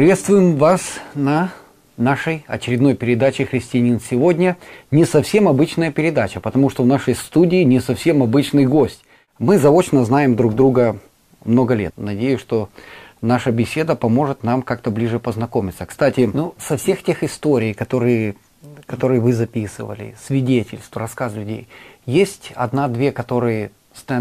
Приветствуем вас на нашей очередной передаче «Христианин сегодня». Не совсем обычная передача, потому что в нашей студии не совсем обычный гость. Мы заочно знаем друг друга много лет. Надеюсь, что наша беседа поможет нам как-то ближе познакомиться. Кстати, ну, со всех тех историй, которые, которые вы записывали, свидетельств, рассказ людей, есть одна-две, которые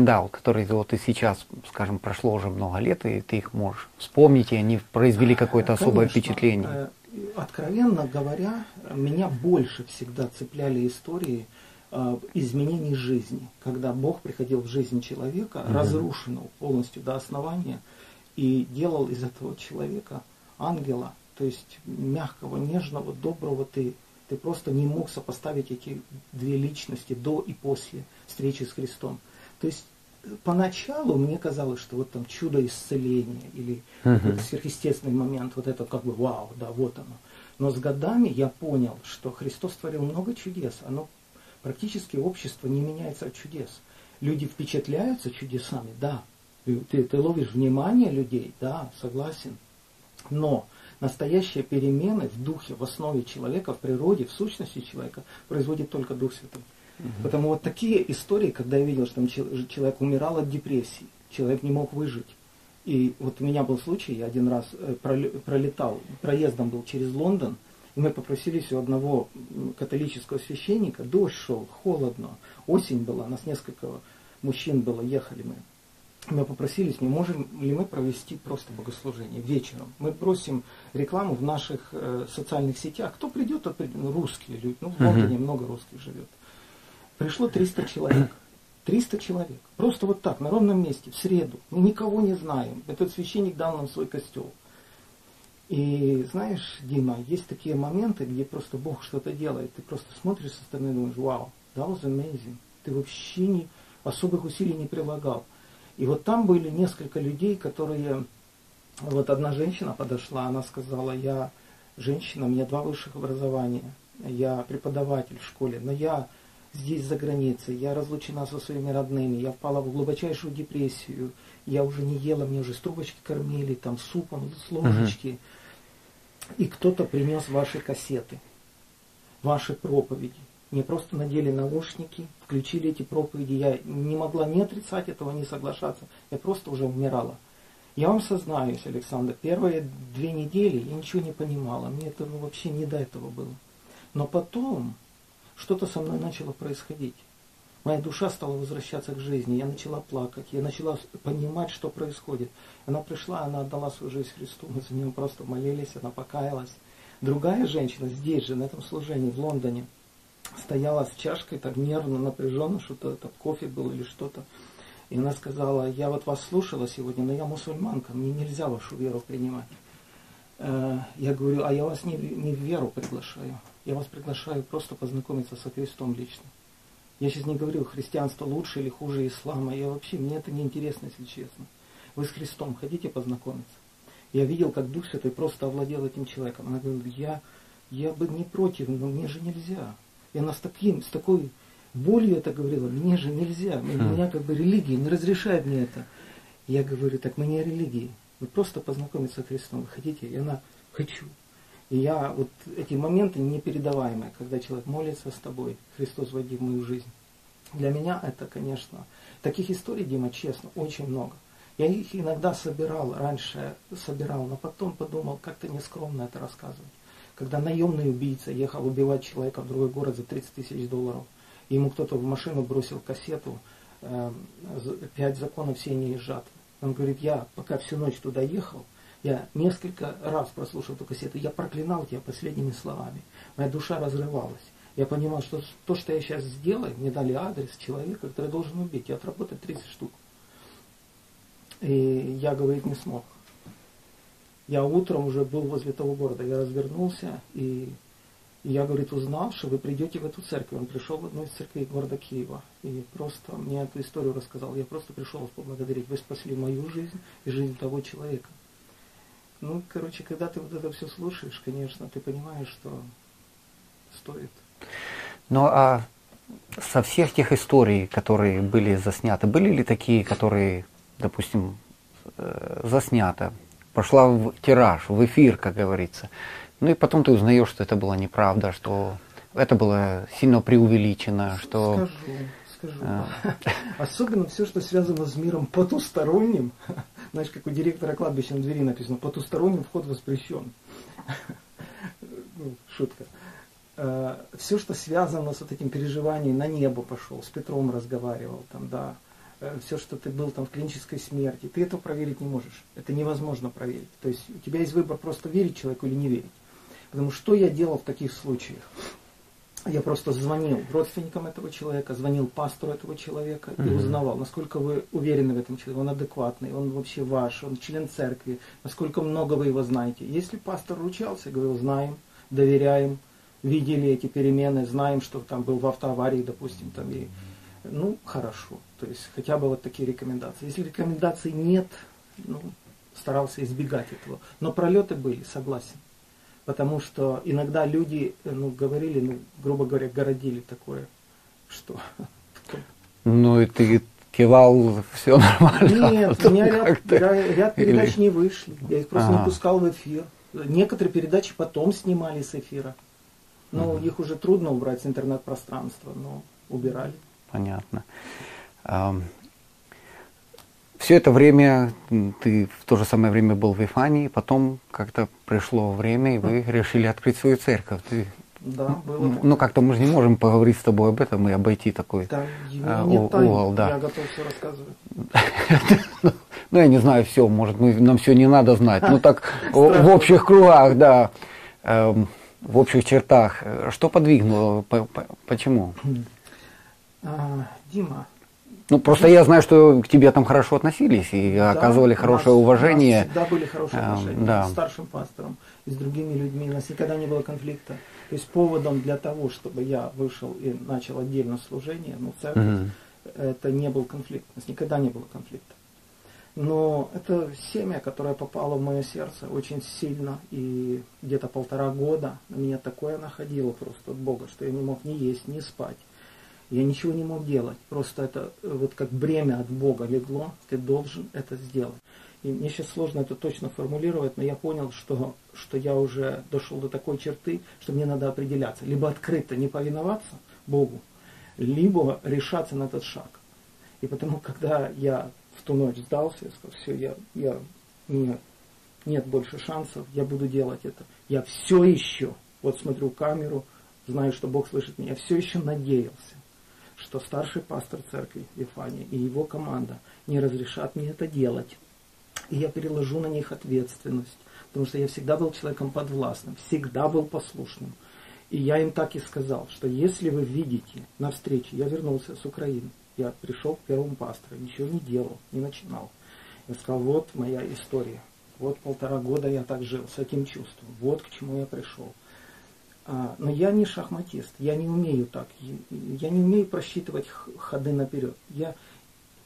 out, которые вот и сейчас, скажем, прошло уже много лет, и ты их можешь вспомнить, и они произвели какое-то особое Конечно. впечатление. Э, откровенно говоря, меня больше всегда цепляли истории э, изменений жизни, когда Бог приходил в жизнь человека, mm-hmm. разрушенного полностью до основания, и делал из этого человека ангела, то есть мягкого, нежного, доброго ты. Ты просто не мог сопоставить эти две личности до и после встречи с Христом. То есть поначалу мне казалось, что вот там чудо исцеления или uh-huh. сверхъестественный момент, вот это как бы вау, да, вот оно. Но с годами я понял, что Христос творил много чудес, оно практически общество не меняется от чудес. Люди впечатляются чудесами, да. Ты, ты ловишь внимание людей, да, согласен. Но настоящие перемены в духе, в основе человека, в природе, в сущности человека производит только Дух Святой. Угу. Потому вот такие истории, когда я видел, что там человек умирал от депрессии, человек не мог выжить. И вот у меня был случай, я один раз э, пролетал, проездом был через Лондон, и мы попросились у одного католического священника, дождь шел, холодно, осень была, нас несколько мужчин было, ехали мы. Мы попросились, не можем ли мы провести просто богослужение вечером. Мы просим рекламу в наших э, социальных сетях. Кто придет, тот придет. Ну, русские люди. Ну, в Лондоне uh-huh. много русских живет. Пришло 300 человек. 300 человек. Просто вот так, на ровном месте, в среду. Мы никого не знаем. Этот священник дал нам свой костел. И знаешь, Дима, есть такие моменты, где просто Бог что-то делает. Ты просто смотришь со стороны и думаешь, вау, that was amazing. Ты вообще не, особых усилий не прилагал. И вот там были несколько людей, которые... Вот одна женщина подошла, она сказала, я женщина, у меня два высших образования, я преподаватель в школе, но я здесь за границей, я разлучена со своими родными, я впала в глубочайшую депрессию, я уже не ела, мне уже с трубочки кормили, там супом, с ложечки. Uh-huh. И кто-то принес ваши кассеты, ваши проповеди. Мне просто надели наушники, включили эти проповеди. Я не могла ни отрицать этого, ни соглашаться. Я просто уже умирала. Я вам сознаюсь, Александр, первые две недели я ничего не понимала. Мне этого вообще не до этого было. Но потом что-то со мной начало происходить. Моя душа стала возвращаться к жизни, я начала плакать, я начала понимать, что происходит. Она пришла, она отдала свою жизнь Христу, мы за нее просто молились, она покаялась. Другая женщина здесь же, на этом служении, в Лондоне, стояла с чашкой, так нервно, напряженно, что-то, там кофе был или что-то. И она сказала, я вот вас слушала сегодня, но я мусульманка, мне нельзя вашу веру принимать. Э, я говорю, а я вас не, не в веру приглашаю. Я вас приглашаю просто познакомиться со Христом лично. Я сейчас не говорю, христианство лучше или хуже ислама. Я вообще, мне это не интересно, если честно. Вы с Христом хотите познакомиться? Я видел, как Дух Святой просто овладел этим человеком. Она говорит, я, я бы не против, но мне же нельзя. И она с, таким, с такой болью это говорила, мне же нельзя. У хм. меня как бы религия не разрешает мне это. Я говорю, так мы не религии. Вы просто познакомиться с Христом. Вы хотите? И она, хочу. И я, вот эти моменты непередаваемые, когда человек молится с тобой, Христос войди в мою жизнь. Для меня это, конечно, таких историй, Дима, честно, очень много. Я их иногда собирал, раньше собирал, но потом подумал, как-то нескромно это рассказывать. Когда наемный убийца ехал убивать человека в другой город за 30 тысяч долларов, ему кто-то в машину бросил кассету э, «Пять законов сения и жатвы». Он говорит, я пока всю ночь туда ехал, я несколько раз прослушал эту кассету, я проклинал тебя последними словами. Моя душа разрывалась. Я понимал, что то, что я сейчас сделаю, мне дали адрес человека, который должен убить, и отработать 30 штук. И я, говорить не смог. Я утром уже был возле того города, я развернулся, и, и я, говорит, узнал, что вы придете в эту церковь. Он пришел в одну из церквей города Киева, и просто мне эту историю рассказал. Я просто пришел вас поблагодарить. Вы спасли мою жизнь и жизнь того человека. Ну, короче, когда ты вот это все слушаешь, конечно, ты понимаешь, что стоит. Ну, а со всех тех историй, которые были засняты, были ли такие, которые, допустим, э, заснято, пошла в тираж, в эфир, как говорится. Ну и потом ты узнаешь, что это была неправда, что это было сильно преувеличено, что... Скажу, скажу. А. Особенно все, что связано с миром потусторонним. Знаешь, как у директора кладбища на двери написано, потусторонним вход воспрещен. Ну, шутка. А, все, что связано с вот этим переживанием, на небо пошел, с Петром разговаривал, там, да, э, все, что ты был там в клинической смерти, ты этого проверить не можешь. Это невозможно проверить. То есть у тебя есть выбор просто верить человеку или не верить. Потому что я делал в таких случаях? Я просто звонил родственникам этого человека, звонил пастору этого человека и узнавал, насколько вы уверены в этом человеке, он адекватный, он вообще ваш, он член церкви, насколько много вы его знаете. Если пастор ручался, говорил, знаем, доверяем, видели эти перемены, знаем, что там был в автоаварии, допустим, там и ну, хорошо. То есть хотя бы вот такие рекомендации. Если рекомендаций нет, ну, старался избегать этого. Но пролеты были, согласен потому что иногда люди, э, ну, говорили, ну, грубо говоря, городили такое, что... Ну, и ты кивал, все нормально. Нет, у меня ряд, ряд передач Или... не вышли, я их просто ага. не пускал в эфир. Некоторые передачи потом снимали с эфира. Ну, угу. их уже трудно убрать с интернет-пространства, но убирали. Понятно. Все это время ты в то же самое время был в Ифании, потом как-то пришло время, и вы решили открыть свою церковь. Ты, да, было. Ну, как-то мы же не можем поговорить с тобой об этом и обойти такой да, а, нет угол. Да. Я готов все рассказывать. ну, я не знаю все, может, нам все не надо знать. Ну, так, в общих кругах, да, эм, в общих чертах. Что подвигнуло, почему? А, Дима, ну, просто я знаю, что к тебе там хорошо относились и да, оказывали хорошее нас, уважение. У нас всегда были хорошие эм, отношения да. с старшим пастором и с другими людьми. У нас никогда не было конфликта. То есть поводом для того, чтобы я вышел и начал отдельно служение, ну, церковь, угу. это не был конфликт. У нас никогда не было конфликта. Но это семя, которое попало в мое сердце очень сильно, и где-то полтора года на меня такое находило просто от Бога, что я не мог ни есть, ни спать. Я ничего не мог делать. Просто это э, вот как бремя от Бога легло, ты должен это сделать. И мне сейчас сложно это точно формулировать, но я понял, что, что я уже дошел до такой черты, что мне надо определяться. Либо открыто не повиноваться Богу, либо решаться на этот шаг. И потому, когда я в ту ночь сдался, я сказал, все, я, я, мне нет больше шансов, я буду делать это. Я все еще, вот смотрю камеру, знаю, что Бог слышит меня, все еще надеялся что старший пастор церкви Ефания и его команда не разрешат мне это делать. И я переложу на них ответственность, потому что я всегда был человеком подвластным, всегда был послушным. И я им так и сказал, что если вы видите на встрече, я вернулся с Украины, я пришел к первому пастору, ничего не делал, не начинал. Я сказал, вот моя история, вот полтора года я так жил, с этим чувством, вот к чему я пришел. А, но я не шахматист, я не умею так, я не умею просчитывать ходы наперед. Я,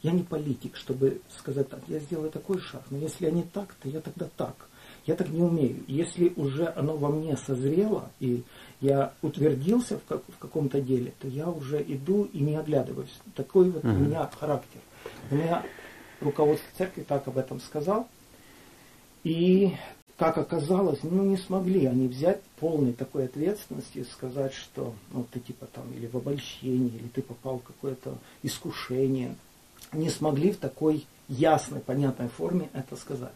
я не политик, чтобы сказать так, я сделаю такой шаг, но если они так, то я тогда так. Я так не умею. Если уже оно во мне созрело, и я утвердился в, как, в каком-то деле, то я уже иду и не оглядываюсь. Такой вот uh-huh. у меня характер. У меня руководство церкви так об этом сказал. И как оказалось, ну не смогли они взять полной такой ответственности и сказать, что ну, ты типа там или в обольщении, или ты попал в какое-то искушение. Не смогли в такой ясной, понятной форме это сказать.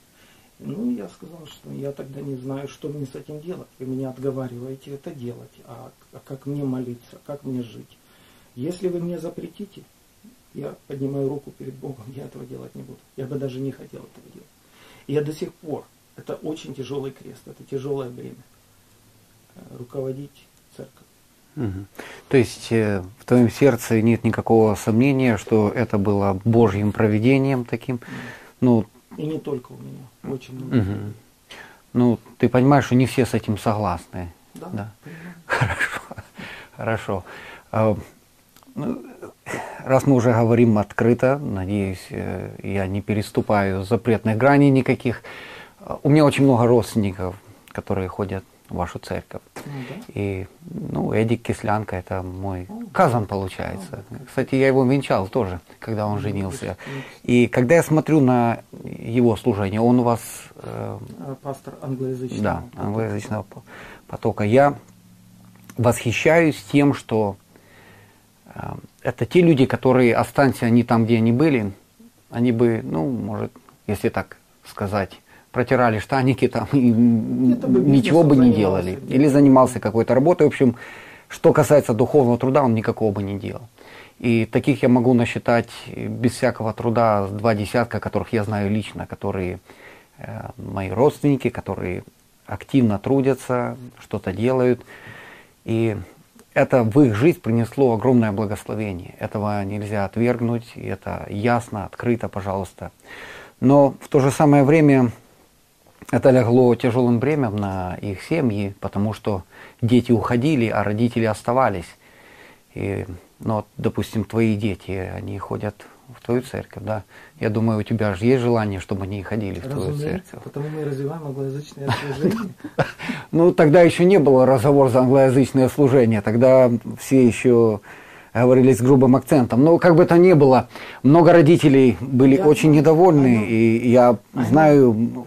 Ну, я сказал, что я тогда не знаю, что мне с этим делать. Вы меня отговариваете это делать, а, а как мне молиться, как мне жить. Если вы мне запретите, я поднимаю руку перед Богом, я этого делать не буду. Я бы даже не хотел этого делать. Я до сих пор это очень тяжелый крест, это тяжелое бремя. Э, руководить церковью. Угу. То есть э, в твоем сердце нет никакого сомнения, что это было Божьим проведением таким? Ну, И не только у меня, очень много. Угу. Ну, ты понимаешь, что не все с этим согласны. Да. да? Хорошо. Хорошо. А, ну, раз мы уже говорим открыто, надеюсь, э, я не переступаю запретных граней никаких. У меня очень много родственников, которые ходят в вашу церковь. Ну, да. И, ну, Эдик Кислянка, это мой казан получается. Кстати, я его венчал тоже, когда он женился. И когда я смотрю на его служение, он у вас... э, Пастор англоязычный. да, англоязычного по- потока. Я восхищаюсь тем, что э, это те люди, которые, останься они там, где они были, они бы, ну, может, если так сказать, протирали штаники там и бы ничего бы не делали. занимался. Или занимался какой-то работой. В общем, что касается духовного труда, он никакого бы не делал. И таких я могу насчитать без всякого труда два десятка, которых я знаю лично, которые э, мои родственники, которые активно трудятся, что-то делают. И это в их жизнь принесло огромное благословение. Этого нельзя отвергнуть, и это ясно, открыто, пожалуйста. Но в то же самое время это легло тяжелым бременем на их семьи, потому что дети уходили, а родители оставались. И, ну, вот, допустим, твои дети, они ходят в твою церковь, да? Я думаю, у тебя же есть желание, чтобы они ходили в твою церковь. потому мы и развиваем англоязычное служение. Ну, тогда еще не было разговор за англоязычное служение. Тогда все еще говорили с грубым акцентом. Но как бы то ни было, много родителей были очень недовольны. И я знаю,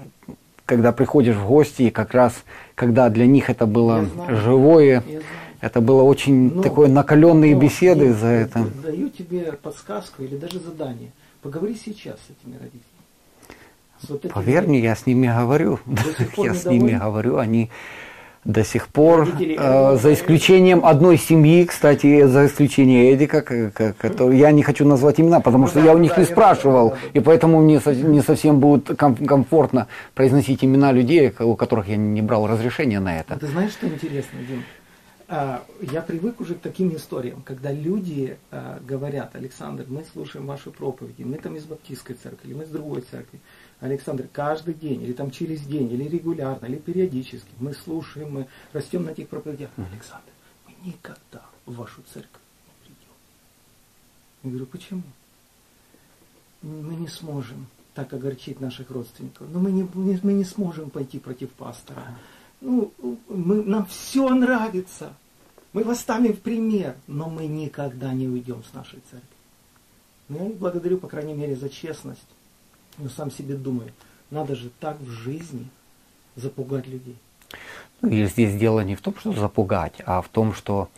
когда приходишь в гости, и как раз когда для них это было живое, это было очень Но- такое накаленные но беседы я за это. Даю тебе подсказку или даже задание. Поговори сейчас с этими родителями. С вот этими Поверь мне, я с ними говорю. Я с ними говорю, они до сих пор, э, за исключением одной семьи, кстати, за исключением Эдика, который, я не хочу назвать имена, потому Ну что я у ну них не спрашивал, и поэтому мне не совсем будет ком- комфортно произносить имена людей, у которых я не брал разрешения на А это. ты знаешь, что интересно, Дим? А, Я привык уже к таким историям, когда люди а, говорят, Александр, мы слушаем ваши проповеди, мы там из баптистской церкви, мы из другой церкви. Александр, каждый день, или там через день, или регулярно, или периодически, мы слушаем, мы растем на этих проповедях. Александр, мы никогда в вашу церковь не придем. Я говорю, почему? Мы не сможем так огорчить наших родственников. Но мы не, мы не сможем пойти против пастора. Ну, мы, нам все нравится. Мы вас ставим в пример, но мы никогда не уйдем с нашей церкви. Но я их благодарю, по крайней мере, за честность. Но сам себе думаю, надо же так в жизни запугать людей. Ну, и здесь дело не в том, что запугать, а в том, что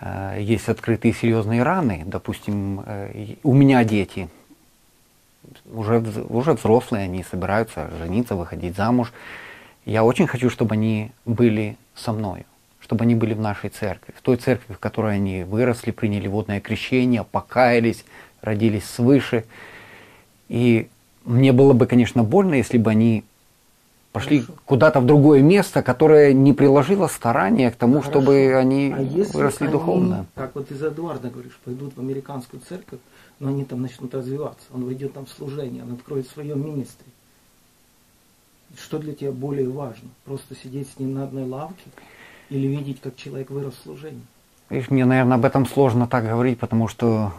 э, есть открытые серьезные раны. Допустим, э, у меня дети уже, уже взрослые, они собираются жениться, выходить замуж. Я очень хочу, чтобы они были со мною, чтобы они были в нашей церкви, в той церкви, в которой они выросли, приняли водное крещение, покаялись, родились свыше. И мне было бы, конечно, больно, если бы они пошли Хорошо. куда-то в другое место, которое не приложило старания к тому, Хорошо. чтобы они А если выросли они, духовно. как вот из Эдуарда говоришь, пойдут в американскую церковь, но они там начнут развиваться, он войдет там в служение, он откроет свое министри. Что для тебя более важно? Просто сидеть с ним на одной лавке или видеть, как человек вырос в служении? Видишь, мне, наверное, об этом сложно так говорить, потому что,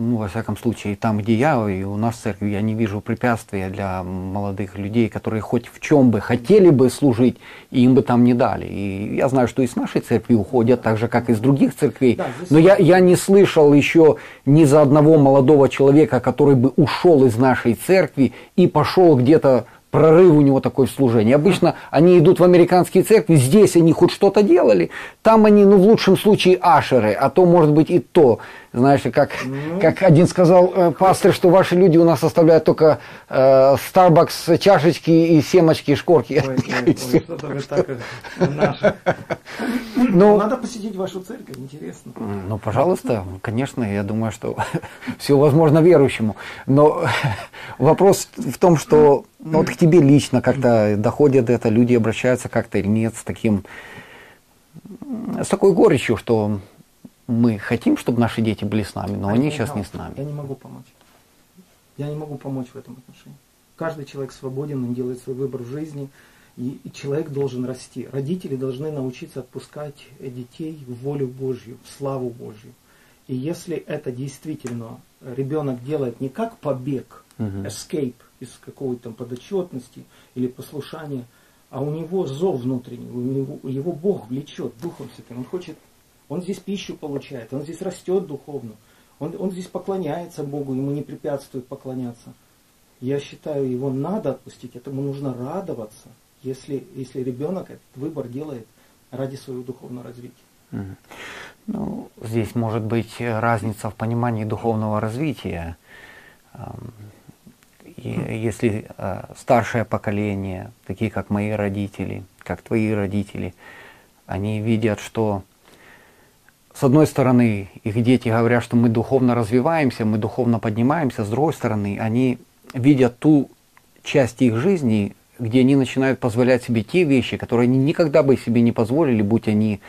ну, во всяком случае, там, где я, и у нас в церкви, я не вижу препятствия для молодых людей, которые хоть в чем бы хотели бы служить, и им бы там не дали. И я знаю, что из нашей церкви уходят, так же, как и из других церквей. Да, Но я, я не слышал еще ни за одного молодого человека, который бы ушел из нашей церкви и пошел где-то прорыв у него такой в служении. Обычно они идут в американские церкви, здесь они хоть что-то делали, там они, ну, в лучшем случае, ашеры, а то, может быть, и то. Знаешь, как, Ну. как один сказал э, пастор, что ваши люди у нас оставляют только э, Starbucks чашечки и семочки, и шкорки. Ой, ой, ой, что-то вы так э, наши. Ну, Надо посетить вашу церковь, интересно. Ну, пожалуйста, конечно, я думаю, что все возможно верующему. Но вопрос в том, что ну, вот к тебе лично как-то доходит это, люди обращаются как-то или нет с таким, с такой горечью, что мы хотим, чтобы наши дети были с нами, но I они сейчас не с нами. Я не могу помочь. Я не могу помочь в этом отношении. Каждый человек свободен, он делает свой выбор в жизни, и, и человек должен расти. Родители должны научиться отпускать детей в волю Божью, в славу Божью. И если это действительно ребенок делает не как побег, Мгм. escape из какой-то там подотчетности или послушания, а у него зов внутренний, у него, его Бог влечет Духом Святым. Он хочет, он здесь пищу получает, он здесь растет духовно, он, он здесь поклоняется Богу, ему не препятствует поклоняться. Я считаю, его надо отпустить, этому нужно радоваться, если, если ребенок этот выбор делает ради своего духовного развития. Ну, здесь может быть разница в понимании духовного развития. И если э, старшее поколение, такие как мои родители, как твои родители, они видят, что с одной стороны их дети говорят, что мы духовно развиваемся, мы духовно поднимаемся, с другой стороны они видят ту часть их жизни, где они начинают позволять себе те вещи, которые они никогда бы себе не позволили, будь они,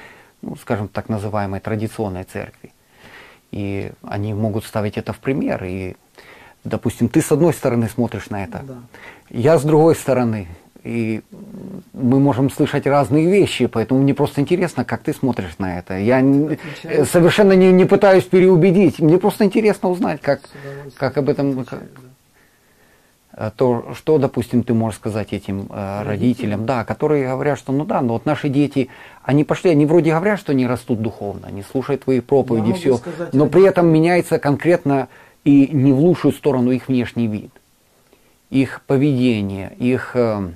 ну, скажем, так называемой традиционной церкви. И они могут ставить это в пример. И Допустим, ты с одной стороны смотришь на это, да. я с другой стороны. И мы можем слышать разные вещи, поэтому мне просто интересно, как ты смотришь на это. Я Отвечаю. совершенно не, не пытаюсь переубедить. Мне просто интересно узнать, как, как об этом... Отвечаю, да. То, что, допустим, ты можешь сказать этим э, родителям, да, которые говорят, что ну да, но вот наши дети, они пошли, они вроде говорят, что они растут духовно, они слушают твои проповеди, все, но при этом меняется конкретно и не в лучшую сторону их внешний вид, их поведение, их э,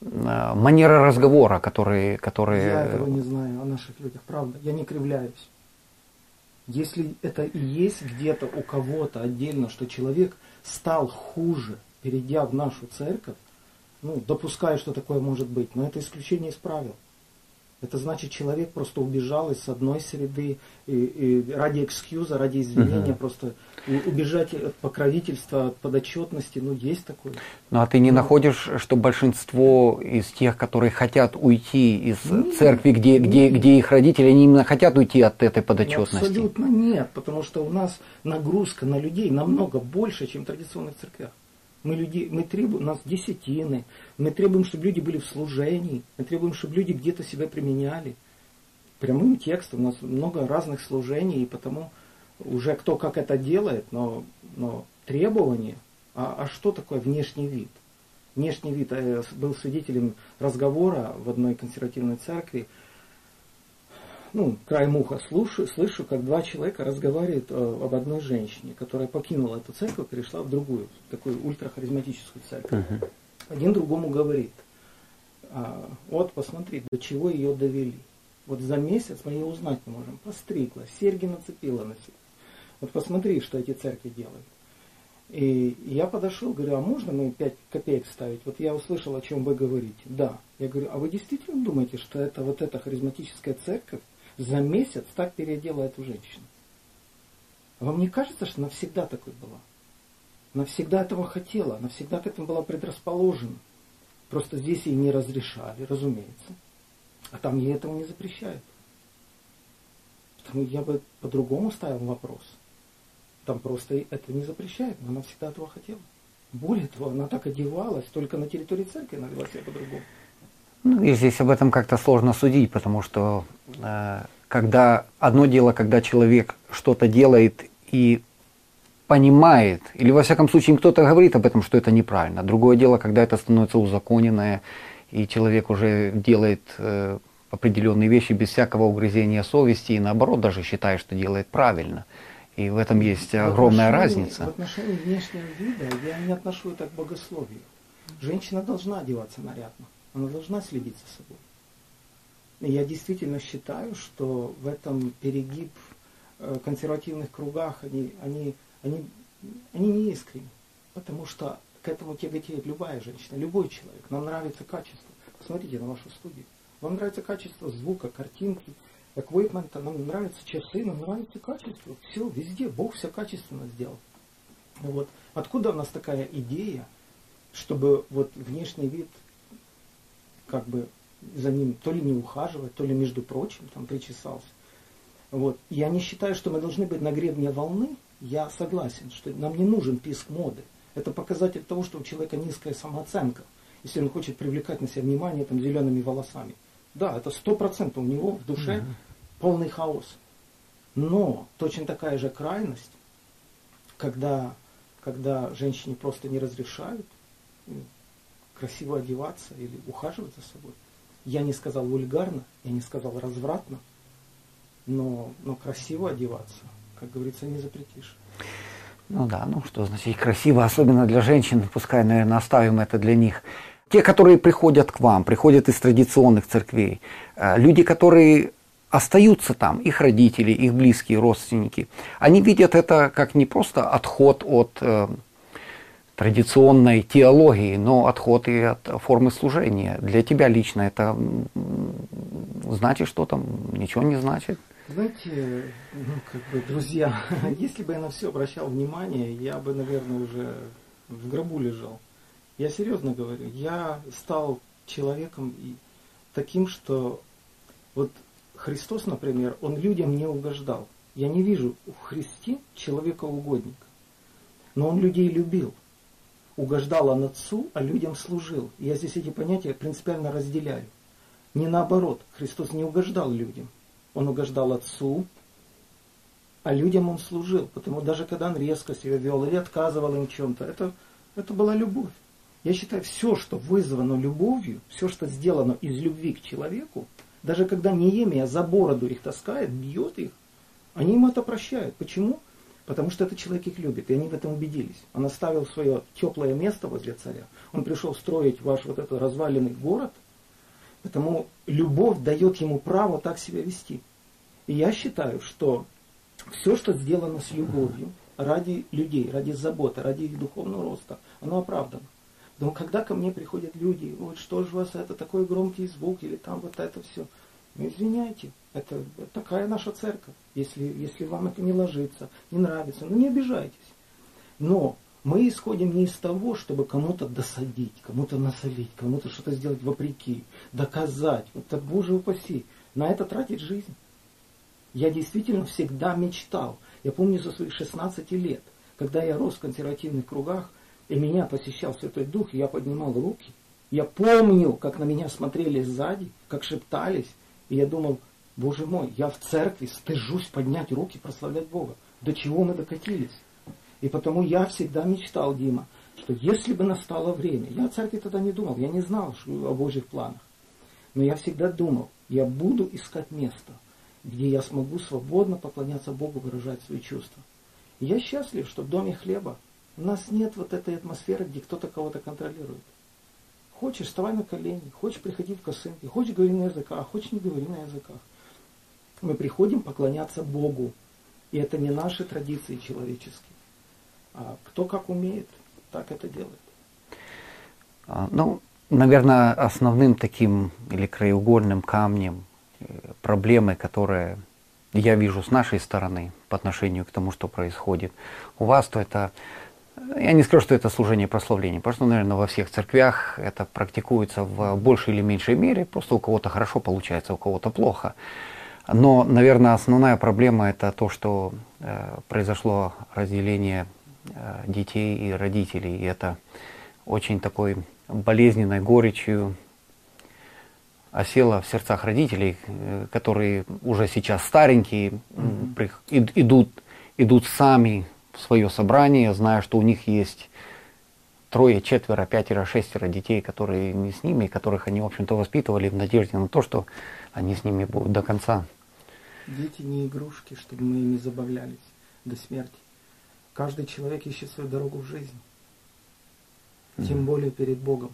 э, манера разговора, которые, которые... Я этого не знаю о наших людях, правда, я не кривляюсь. Если это и есть где-то у кого-то отдельно, что человек стал хуже, перейдя в нашу церковь, ну, допускаю, что такое может быть, но это исключение из правил. Это значит, человек просто убежал из одной среды и, и ради экскьюза, ради извинения, угу. просто убежать от покровительства, от подотчетности, ну, есть такое. Ну, а ты не ну, находишь, что большинство из тех, которые хотят уйти из нет, церкви, где, нет. где, где их родители, они именно хотят уйти от этой подотчетности? Абсолютно нет, потому что у нас нагрузка на людей намного больше, чем в традиционных церквях. Мы, люди, мы требуем, у нас десятины, мы требуем, чтобы люди были в служении, мы требуем, чтобы люди где-то себя применяли. Прямым текстом у нас много разных служений, и потому уже кто как это делает, но, но требования, а, а что такое внешний вид? Внешний вид, я э, был свидетелем разговора в одной консервативной церкви, ну, краем уха слушаю, слышу, как два человека разговаривают э, об одной женщине, которая покинула эту церковь, перешла в другую, такую ультрахаризматическую церковь. Uh-huh. Один другому говорит, а, вот посмотри, до чего ее довели. Вот за месяц мы ее узнать не можем. Постригла, серьги нацепила на себя. Вот посмотри, что эти церкви делают. И я подошел, говорю, а можно мы 5 копеек ставить? Вот я услышал, о чем вы говорите. Да. Я говорю, а вы действительно думаете, что это вот эта харизматическая церковь за месяц так переодела эту женщину. Вам не кажется, что навсегда такой была? Навсегда этого хотела, навсегда к этому была предрасположена. Просто здесь ей не разрешали, разумеется. А там ей этого не запрещают. Потому я бы по-другому ставил вопрос. Там просто это не запрещает, но она всегда этого хотела. Более того, она так одевалась, только на территории церкви она вела себя по-другому. Ну, и здесь об этом как-то сложно судить, потому что э, когда одно дело, когда человек что-то делает и понимает, или во всяком случае кто-то говорит об этом, что это неправильно. Другое дело, когда это становится узаконенное, и человек уже делает э, определенные вещи без всякого угрызения совести, и наоборот даже считает, что делает правильно. И в этом есть огромная в разница. В отношении внешнего вида я не отношу это к богословию. Женщина должна одеваться нарядно. Она должна следить за собой. И я действительно считаю, что в этом перегиб э, консервативных кругах, они, они, они, они не искренни. Потому что к этому тяготеет любая женщина, любой человек. Нам нравится качество. Посмотрите на вашу студию. Вам нравится качество звука, картинки, эквипмента, нам нравятся часы, нам нравится качество. Все, везде. Бог все качественно сделал. Вот. Откуда у нас такая идея, чтобы вот внешний вид как бы за ним то ли не ухаживать, то ли, между прочим, там причесался. Вот. Я не считаю, что мы должны быть на гребне волны. Я согласен, что нам не нужен писк моды. Это показатель того, что у человека низкая самооценка, если он хочет привлекать на себя внимание там, зелеными волосами. Да, это сто процентов у него в душе угу. полный хаос. Но точно такая же крайность, когда, когда женщине просто не разрешают, красиво одеваться или ухаживать за собой. Я не сказал вульгарно, я не сказал развратно, но, но красиво одеваться, как говорится, не запретишь. Ну да, ну что значит красиво, особенно для женщин, пускай, наверное, оставим это для них. Те, которые приходят к вам, приходят из традиционных церквей, э, люди, которые остаются там, их родители, их близкие, родственники, они видят это как не просто отход от э, традиционной теологии, но отход и от формы служения. Для тебя лично это значит что там? Ничего не значит? Знаете, ну, как бы, друзья, если бы я на все обращал внимание, я бы, наверное, уже в гробу лежал. Я серьезно говорю, я стал человеком и таким, что вот Христос, например, Он людям не угождал. Я не вижу в Христе человека-угодника. Но Он людей любил. Угождал Он Отцу, а людям служил. Я здесь эти понятия принципиально разделяю. Не наоборот, Христос не угождал людям. Он угождал Отцу, а людям Он служил. Потому даже когда Он резко себя вел или отказывал им чем-то, это, это была любовь. Я считаю, все, что вызвано любовью, все, что сделано из любви к человеку, даже когда Неемия за бороду их таскает, бьет их, они ему это прощают. Почему? Потому что этот человек их любит, и они в этом убедились. Он оставил свое теплое место возле царя. Он пришел строить ваш вот этот разваленный город. Потому любовь дает ему право так себя вести. И я считаю, что все, что сделано с любовью, ради людей, ради заботы, ради их духовного роста, оно оправдано. Но когда ко мне приходят люди, вот что же у вас это такой громкий звук, или там вот это все. Ну извиняйте, это такая наша церковь. Если, если вам это не ложится, не нравится, ну не обижайтесь. Но мы исходим не из того, чтобы кому-то досадить, кому-то насолить, кому-то что-то сделать вопреки, доказать. Это, Боже упаси, на это тратить жизнь. Я действительно всегда мечтал. Я помню со своих 16 лет, когда я рос в консервативных кругах, и меня посещал Святой Дух, и я поднимал руки. Я помню, как на меня смотрели сзади, как шептались. И я думал, Боже мой, я в церкви стыжусь поднять руки, прославлять Бога. До чего мы докатились? И потому я всегда мечтал, Дима, что если бы настало время, я о церкви тогда не думал, я не знал о Божьих планах, но я всегда думал, я буду искать место, где я смогу свободно поклоняться Богу, выражать свои чувства. И я счастлив, что в Доме Хлеба у нас нет вот этой атмосферы, где кто-то кого-то контролирует. Хочешь, вставай на колени, хочешь, приходи в косынке, хочешь, говори на языках, а хочешь, не говори на языках. Мы приходим поклоняться Богу. И это не наши традиции человеческие. А кто как умеет, так это делает. А, ну, наверное, основным таким или краеугольным камнем э, проблемы, которые я вижу с нашей стороны по отношению к тому, что происходит у вас, то это я не скажу, что это служение прославления, потому что, наверное, во всех церквях это практикуется в большей или меньшей мере, просто у кого-то хорошо получается, у кого-то плохо. Но, наверное, основная проблема это то, что э, произошло разделение э, детей и родителей, и это очень такой болезненной горечью осело в сердцах родителей, э, которые уже сейчас старенькие, mm-hmm. идут, идут сами свое собрание, зная, что у них есть трое, четверо, пятеро, шестеро детей, которые не с ними, которых они, в общем-то, воспитывали в надежде на то, что они с ними будут до конца. Дети не игрушки, чтобы мы ими забавлялись до смерти. Каждый человек ищет свою дорогу в жизни. Тем mm более перед Богом.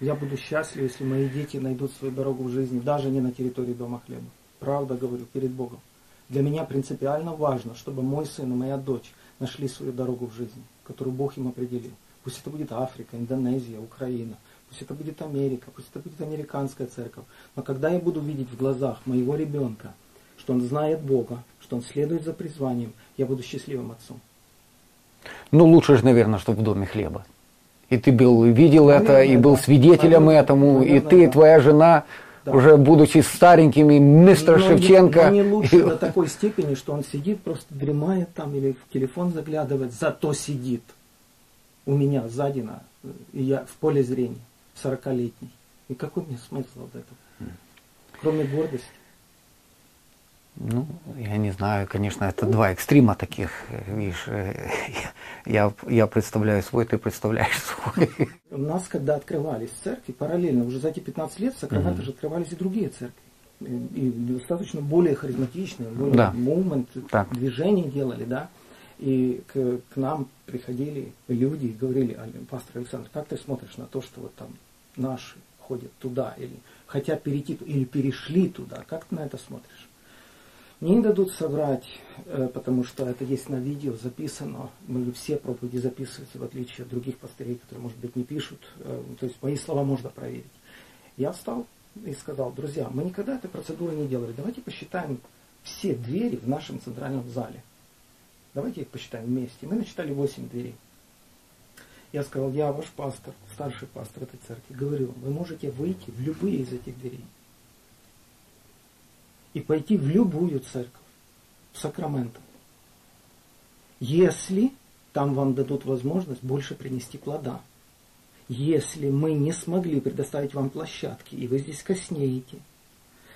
Я буду счастлив, если мои дети найдут свою дорогу в жизни, даже не на территории Дома Хлеба. Правда говорю, перед Богом. Для меня принципиально важно, чтобы мой сын и моя дочь нашли свою дорогу в жизни, которую Бог им определил. Пусть это будет Африка, Индонезия, Украина, пусть это будет Америка, пусть это будет американская церковь. Но когда я буду видеть в глазах моего ребенка, что он знает Бога, что он следует за призванием, я буду счастливым отцом. Ну, лучше же, наверное, чтобы в доме хлеба. И ты был, видел наверное, это, и был да. свидетелем наверное, этому, наверное, и ты, да. и твоя жена да. уже будучи старенькими, мистер но Шевченко. Не, не лучше до такой степени, что он сидит, просто дремает там или в телефон заглядывает, зато сидит у меня сзади, на, и я в поле зрения, 40-летний. И какой мне смысл от этого? Кроме гордости. Ну, я не знаю, конечно, это два экстрима таких, видишь, я, я представляю свой, ты представляешь свой. У нас, когда открывались церкви, параллельно, уже за эти 15 лет в Сакраменто mm-hmm. же открывались и другие церкви. И достаточно более харизматичные, более да. момент, движения делали, да. И к, к нам приходили люди и говорили, пастор Александр, как ты смотришь на то, что вот там наши ходят туда, или хотят перейти, или перешли туда, как ты на это смотришь? Мне не дадут соврать, э, потому что это есть на видео записано. Мы все проповеди записываются, в отличие от других пастырей, которые, может быть, не пишут. Э, то есть мои слова можно проверить. Я встал и сказал, друзья, мы никогда этой процедуры не делали. Давайте посчитаем все двери в нашем центральном зале. Давайте их посчитаем вместе. Мы насчитали 8 дверей. Я сказал, я ваш пастор, старший пастор этой церкви. Говорю, вы можете выйти в любые из этих дверей. И пойти в любую церковь, в Сакраменто. Если там вам дадут возможность больше принести плода. Если мы не смогли предоставить вам площадки, и вы здесь коснеете –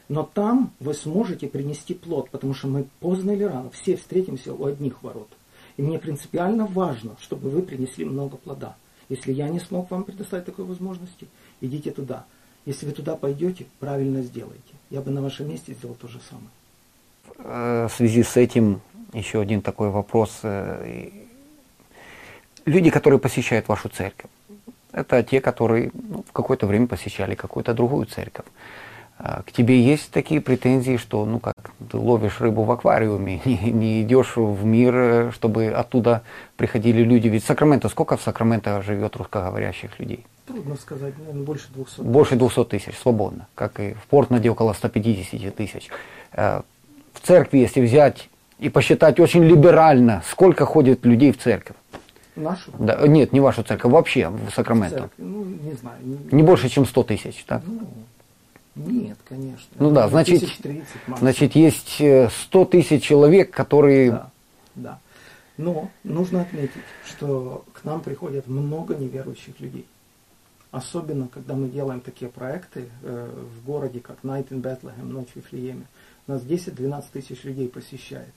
но там вы сможете принести плод, потому что мы поздно или рано все встретимся у одних ворот. И мне принципиально важно, чтобы вы принесли много плода. Если я не смог вам предоставить такой возможности, идите туда. Если вы туда пойдете, правильно сделайте. Я бы на вашем месте сделал то же самое. Э, в связи с этим еще один такой вопрос. Э, люди, которые посещают вашу церковь, это те, которые ну, в какое-то время посещали какую-то другую церковь. А, к тебе есть такие претензии, что, ну как, ты ловишь рыбу в аквариуме, не, не идешь в мир, э, чтобы оттуда приходили люди. Ведь Сакраменто, сколько в Сакраменто живет русскоговорящих людей? Трудно сказать, наверное, больше 200. Больше 200 тысяч, свободно. Как и в Портнаде около 150 тысяч. Э, в церкви, если взять и посчитать очень либерально, сколько ходит людей в церковь? Нашу? Да, нет, не вашу церковь, вообще в Сакраменто. Церковь, ну, не знаю. Не, не больше, чем 100 тысяч, так? Ну, нет, конечно. Ну да, значит, 30, значит есть 100 э, тысяч человек, которые... Да, да. Но нужно отметить, что к нам приходят много неверующих людей. Особенно, когда мы делаем такие проекты э, в городе, как Night in Bethlehem, Ночь в Вифлееме. Нас 10-12 тысяч людей посещает.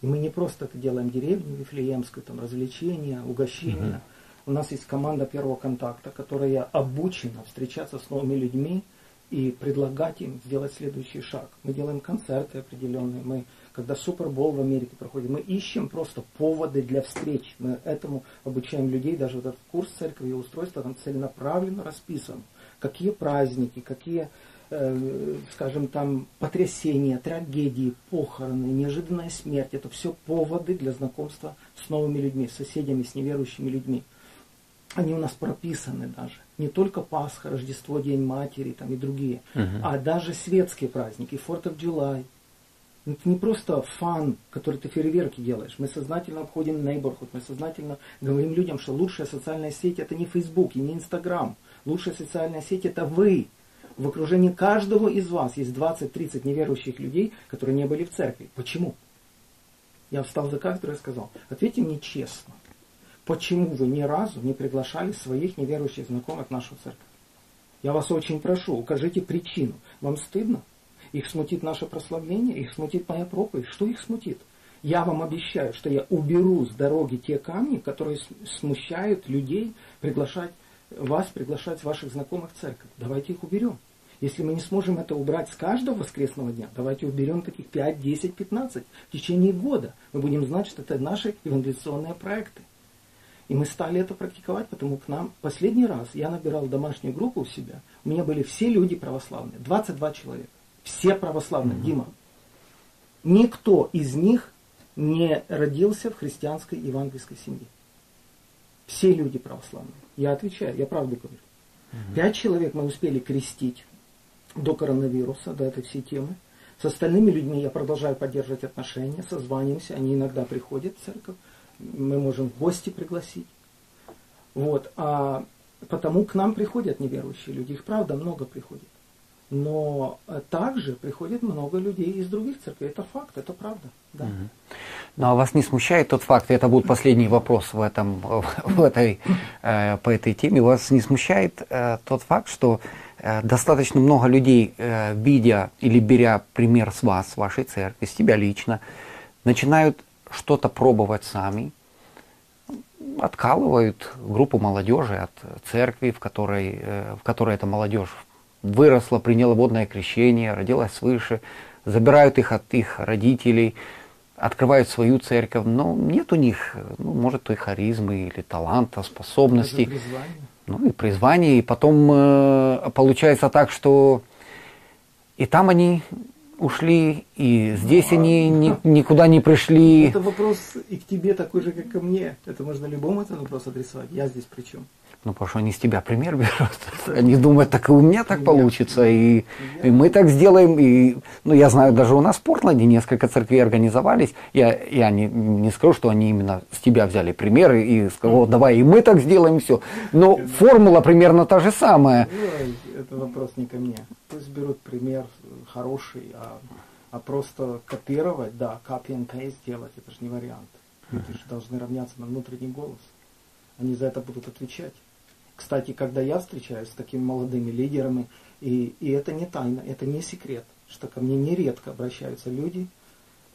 И мы не просто это делаем деревню Вифлеемскую, там развлечения, угощения. Угу. У нас есть команда первого контакта, которая обучена встречаться с новыми людьми, и предлагать им сделать следующий шаг. Мы делаем концерты определенные, мы, когда Супербол в Америке проходит, мы ищем просто поводы для встреч. Мы этому обучаем людей, даже вот этот курс церкви и устройства там целенаправленно расписан. Какие праздники, какие, э, скажем, там потрясения, трагедии, похороны, неожиданная смерть. Это все поводы для знакомства с новыми людьми, с соседями, с неверующими людьми. Они у нас прописаны даже не только Пасха, Рождество, День Матери там, и другие, угу. а даже светские праздники, Fourth of July. Это не просто фан, который ты фейерверки делаешь. Мы сознательно обходим neighborhood, мы сознательно говорим людям, что лучшая социальная сеть это не Facebook и не Instagram. Лучшая социальная сеть это вы. В окружении каждого из вас есть 20-30 неверующих людей, которые не были в церкви. Почему? Я встал за кафедру и сказал, ответьте мне честно. Почему вы ни разу не приглашали своих неверующих знакомых в нашу церковь? Я вас очень прошу, укажите причину. Вам стыдно? Их смутит наше прославление, их смутит моя проповедь. Что их смутит? Я вам обещаю, что я уберу с дороги те камни, которые смущают людей приглашать вас, приглашать ваших знакомых в церковь. Давайте их уберем. Если мы не сможем это убрать с каждого воскресного дня, давайте уберем таких 5, 10, 15 в течение года. Мы будем знать, что это наши евангелиционные проекты. И мы стали это практиковать, потому к нам последний раз я набирал домашнюю группу у себя. У меня были все люди православные, 22 человека. Все православные, mm-hmm. Дима. Никто из них не родился в христианской евангельской семье. Все люди православные. Я отвечаю, я правду говорю. Угу. Пять человек мы успели крестить до коронавируса, до этой всей темы. С остальными людьми я продолжаю поддерживать отношения, созваниваемся, они иногда приходят в церковь мы можем в гости пригласить. Вот. А потому к нам приходят неверующие люди, их правда много приходит. Но также приходит много людей из других церквей. Это факт, это правда. Да. Ну а вас не смущает тот факт, и это будет последний вопрос в этом, в этой, э, по этой теме, вас не смущает э, тот факт, что Э, достаточно много людей, э, видя или беря пример с вас, с вашей церкви, с тебя лично, начинают что-то пробовать сами, откалывают группу молодежи от церкви, в которой, э, в которой эта молодежь выросла, приняла водное крещение, родилась свыше, забирают их от их родителей, открывают свою церковь, но нет у них, ну, может, той харизмы или таланта, способностей. Ну и призвание, и потом э, получается так, что и там они ушли, и здесь ну, они ни, никуда не пришли. Это вопрос и к тебе такой же, как и ко мне. Это можно любому этот вопрос адресовать. Я здесь при чем? Ну, потому что они с тебя пример берут. Они думают, так и у меня так получится, и, и мы так сделаем. И, ну, я знаю, даже у нас в Портленде несколько церквей организовались. Я, я не, не скажу, что они именно с тебя взяли примеры и сказали, давай и мы так сделаем, все. Но формула примерно та же самая. Ну, это вопрос не ко мне. Пусть берут пример хороший, а, а просто копировать, да, copy and paste делать, это же не вариант. Люди же должны равняться на внутренний голос. Они за это будут отвечать. Кстати, когда я встречаюсь с такими молодыми лидерами, и, и это не тайна, это не секрет, что ко мне нередко обращаются люди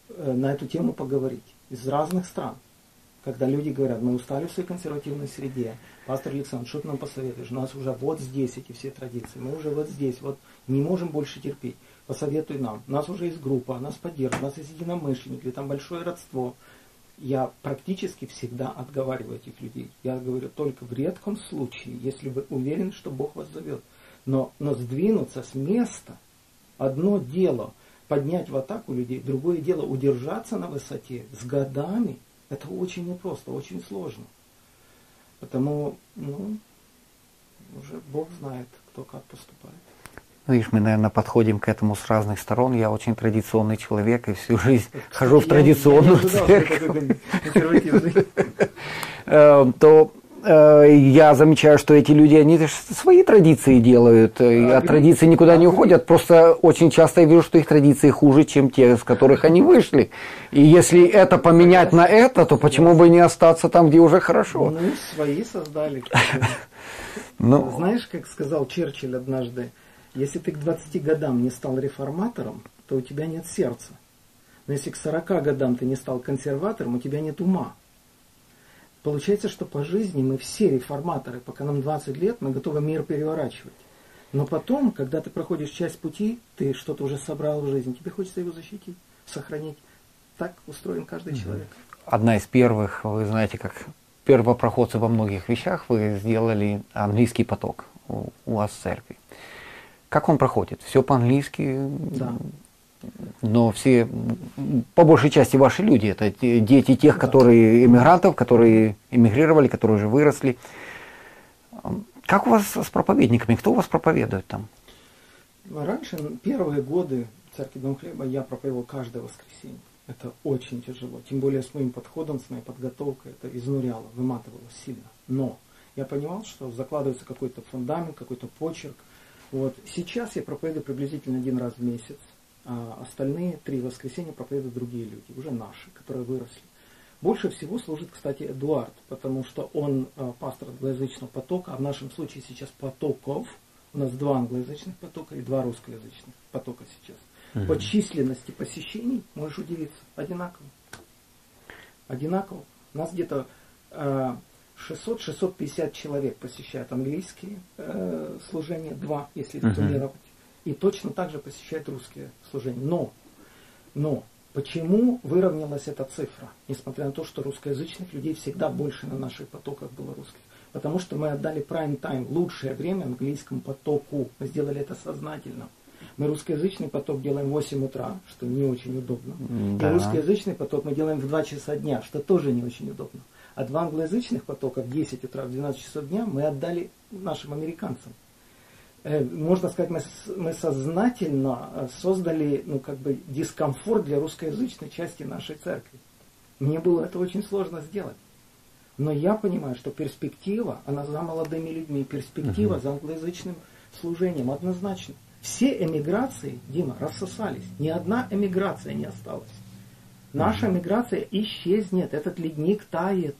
э, на эту тему поговорить из разных стран. Когда люди говорят, мы устали в своей консервативной среде, пастор Александр, что ты нам посоветуешь? У нас уже вот здесь эти все традиции, мы уже вот здесь, вот не можем больше терпеть. Посоветуй нам. У нас уже есть группа, нас поддерживает, у нас есть единомышленники, там большое родство я практически всегда отговариваю этих людей. Я говорю только в редком случае, если вы уверены, что Бог вас зовет. Но, но сдвинуться с места, одно дело поднять в атаку людей, другое дело удержаться на высоте с годами, это очень непросто, очень сложно. Потому, ну, уже Бог знает, кто как поступает. Ну, видишь, мы, наверное, подходим к этому с разных сторон. Я очень традиционный человек и всю жизнь хожу в традиционную церковь. Э, то э, я замечаю, что эти люди, они свои традиции делают, и от традиции никуда не уходят. Просто очень часто я вижу, что их традиции хуже, чем те, с которых они вышли. И если это поменять на это, то почему бы не остаться там, где уже хорошо? Ну, свои создали. Ну, Знаешь, как сказал Черчилль однажды, если ты к 20 годам не стал реформатором, то у тебя нет сердца. Но если к 40 годам ты не стал консерватором, у тебя нет ума. Получается, что по жизни мы все реформаторы, пока нам 20 лет, мы готовы мир переворачивать. Но потом, когда ты проходишь часть пути, ты что-то уже собрал в жизни, тебе хочется его защитить, сохранить. Так устроен каждый человек. Одна из первых, вы знаете, как первопроходцы во многих вещах, вы сделали английский поток у, у вас в церкви. Как он проходит? Все по-английски? Да. Но все, по большей части, ваши люди, это дети тех, да. которые иммигрантов, которые эмигрировали, которые уже выросли. Как у вас с проповедниками? Кто у вас проповедует там? Раньше, первые годы церкви Дом Хлеба я проповедовал каждое воскресенье. Это очень тяжело. Тем более с моим подходом, с моей подготовкой. Это изнуряло, выматывало сильно. Но я понимал, что закладывается какой-то фундамент, какой-то почерк. Вот. Сейчас я проповедую приблизительно один раз в месяц, а остальные три воскресенья проповедуют другие люди, уже наши, которые выросли. Больше всего служит, кстати, Эдуард, потому что он э, пастор англоязычного потока, а в нашем случае сейчас потоков. У нас два англоязычных потока и два русскоязычных потока сейчас. Угу. По численности посещений можешь удивиться, одинаково. Одинаково. У нас где-то э, 600-650 человек посещают английские э, служения, два, если uh-huh. суммировать, и точно так же посещают русские служения. Но, но почему выровнялась эта цифра, несмотря на то, что русскоязычных людей всегда больше на наших потоках было русских? Потому что мы отдали prime time, лучшее время английскому потоку. Мы сделали это сознательно. Мы русскоязычный поток делаем в 8 утра, что не очень удобно. Да. И русскоязычный поток мы делаем в 2 часа дня, что тоже не очень удобно. А два англоязычных потока в 10 утра, в 12 часов дня мы отдали нашим американцам. Э, можно сказать, мы, мы сознательно э, создали ну, как бы дискомфорт для русскоязычной части нашей церкви. Мне было это очень сложно сделать. Но я понимаю, что перспектива, она за молодыми людьми, перспектива uh-huh. за англоязычным служением однозначно. Все эмиграции, Дима, рассосались. Ни одна эмиграция не осталась. Наша миграция исчезнет, этот ледник тает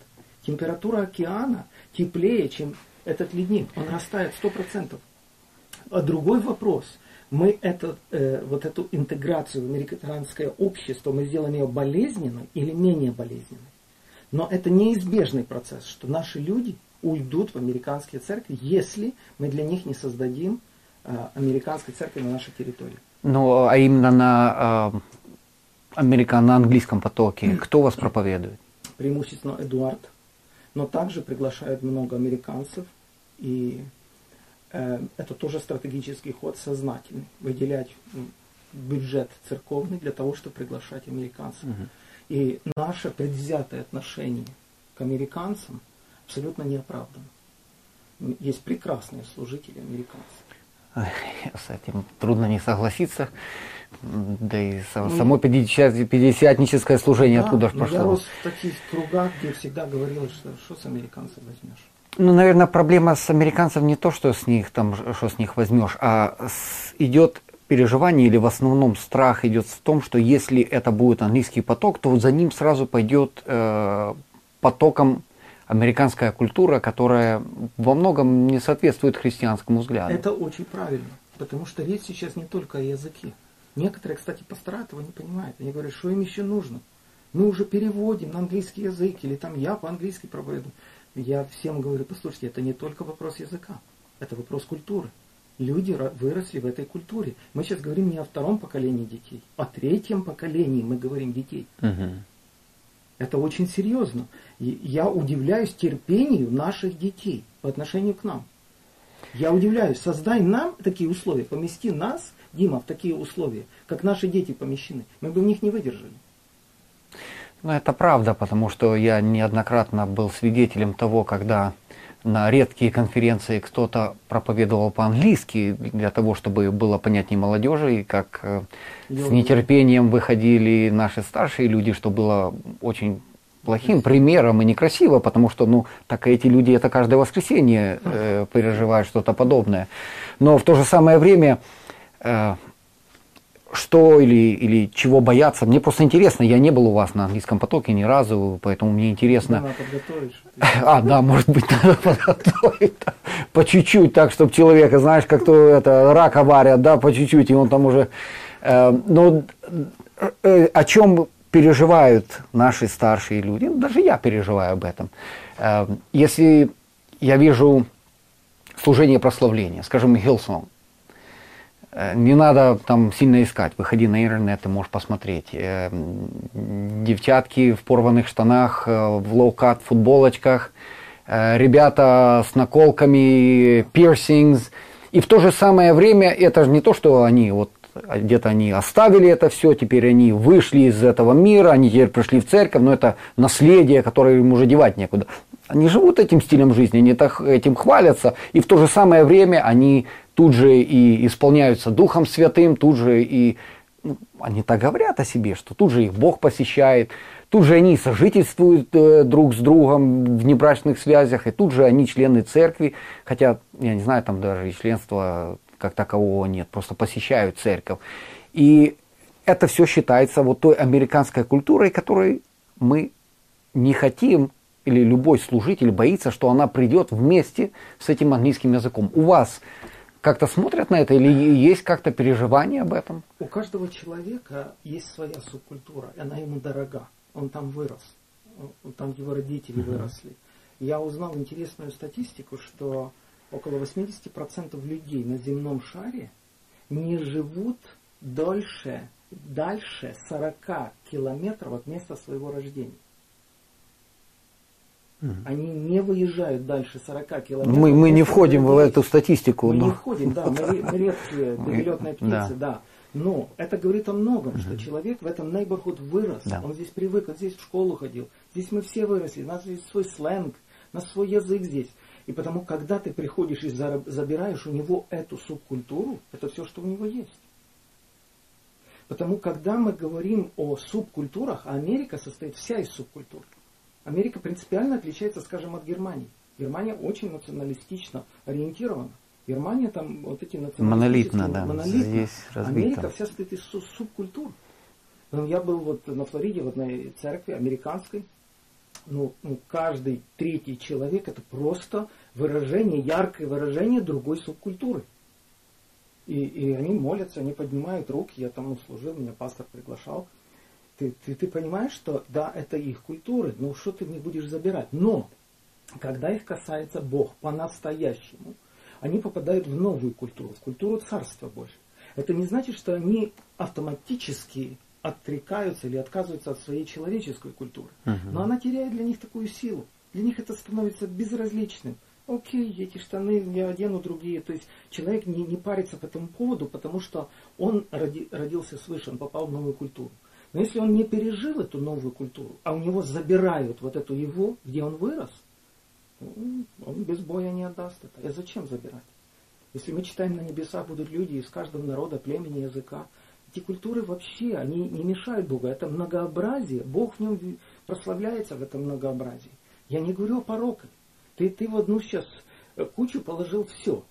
температура океана теплее, чем этот ледник. Он растает 100%. А другой вопрос. Мы это, э, вот эту интеграцию в американское общество, мы сделаем ее болезненной или менее болезненной. Но это неизбежный процесс, что наши люди уйдут в американские церкви, если мы для них не создадим э, американской церкви на нашей территории. Ну, а именно на э, американ, на английском потоке, кто вас проповедует? Преимущественно Эдуард, но также приглашают много американцев, и э, это тоже стратегический ход сознательный, выделять бюджет церковный для того, чтобы приглашать американцев. Угу. И наше предвзятое отношение к американцам абсолютно неоправданно. Есть прекрасные служители американцы. С этим трудно не согласиться. Да и ну, само пятидесятническое служение да, откуда же пошло. Я рос в таких кругах, где всегда говорилось, что что с американцев возьмешь. Ну, наверное, проблема с американцев не то, что с них там, что с них возьмешь, а с, идет переживание или в основном страх идет в том, что если это будет английский поток, то вот за ним сразу пойдет э, потоком американская культура, которая во многом не соответствует христианскому взгляду. Это очень правильно, потому что речь сейчас не только о языке. Некоторые, кстати, пастора этого не понимают. Они говорят, что им еще нужно. Мы уже переводим на английский язык, или там я по-английски проповедую. Я всем говорю, послушайте, это не только вопрос языка, это вопрос культуры люди выросли в этой культуре. Мы сейчас говорим не о втором поколении детей, о третьем поколении мы говорим детей. Угу. Это очень серьезно. И я удивляюсь терпению наших детей по отношению к нам. Я удивляюсь, создай нам такие условия, помести нас, Дима, в такие условия, как наши дети помещены. Мы бы в них не выдержали. Ну, это правда, потому что я неоднократно был свидетелем того, когда на редкие конференции кто-то проповедовал по-английски для того, чтобы было понятнее молодежи, и как э, с нетерпением выходили наши старшие люди, что было очень плохим примером и некрасиво, потому что, ну, так эти люди это каждое воскресенье э, переживают что-то подобное. Но в то же самое время что или, или чего бояться. Мне просто интересно, я не был у вас на английском потоке ни разу, поэтому мне интересно. А, да, может быть, надо подготовить по чуть-чуть, так, чтобы человека, знаешь, как то это рака варят, да, по чуть-чуть, и он там уже. Э, но э, о чем переживают наши старшие люди, ну, даже я переживаю об этом. Э, если я вижу служение прославления, скажем, Э, не надо там сильно искать, выходи на интернет, ты можешь посмотреть. Э, девчатки в порванных штанах, э, в low-cut футболочках, ребята с наколками, piercings. И в то же самое время это же не то, что они вот где-то они оставили это все, теперь они вышли из этого мира, они теперь пришли в церковь, но это наследие, которое им уже девать некуда. Они живут этим стилем жизни, они так этим хвалятся, и в то же самое время они тут же и исполняются Духом Святым, тут же и ну, они так говорят о себе, что тут же их Бог посещает, тут же они сожительствуют э, друг с другом в небрачных связях, и тут же они члены церкви, хотя, я не знаю, там даже и членства как такового нет, просто посещают церковь. И это все считается вот той американской культурой, которой мы не хотим, или любой служитель боится, что она придет вместе с этим английским языком. У вас как-то смотрят на это или есть как-то переживание об этом? У каждого человека есть своя субкультура, и она ему дорога. Он там вырос, там его родители угу. выросли. Я узнал интересную статистику, что около 80% людей на земном шаре не живут дольше, дальше 40 километров от места своего рождения. Они не выезжают дальше 40 километров. Мы, мы не входим в эту статистику. Мы но... не входим, да, мы, мы редкие перелетные птицы, да. да. Но это говорит о многом, что человек в этом neighborhood вырос, да. он здесь привык, он здесь в школу ходил, здесь мы все выросли, у нас есть свой сленг, у нас свой язык здесь. И потому, когда ты приходишь и забираешь у него эту субкультуру, это все, что у него есть. Потому, когда мы говорим о субкультурах, а Америка состоит вся из субкультур. Америка принципиально отличается, скажем, от Германии. Германия очень националистично ориентирована. Германия там вот эти националистические... Монолитно, да. Монолитно. Здесь Америка вся состоит из субкультур. Ну, я был вот на Флориде в одной церкви американской. Ну, ну, каждый третий человек это просто выражение, яркое выражение другой субкультуры. И, и они молятся, они поднимают руки, я там ну, служил, меня пастор приглашал. Ты, ты, ты понимаешь, что да, это их культуры, но что ты не будешь забирать. Но, когда их касается Бог по-настоящему, они попадают в новую культуру, в культуру Царства Божьего. Это не значит, что они автоматически отрекаются или отказываются от своей человеческой культуры. Угу. Но она теряет для них такую силу. Для них это становится безразличным. Окей, эти штаны я одену другие. То есть человек не, не парится по этому поводу, потому что он роди, родился свыше, он попал в новую культуру. Но если он не пережил эту новую культуру, а у него забирают вот эту его, где он вырос, он без боя не отдаст это. А зачем забирать? Если мы читаем на небесах будут люди из каждого народа, племени, языка, эти культуры вообще, они не мешают Богу. Это многообразие. Бог в нем прославляется в этом многообразии. Я не говорю о пороке. Ты, ты в одну сейчас кучу положил все.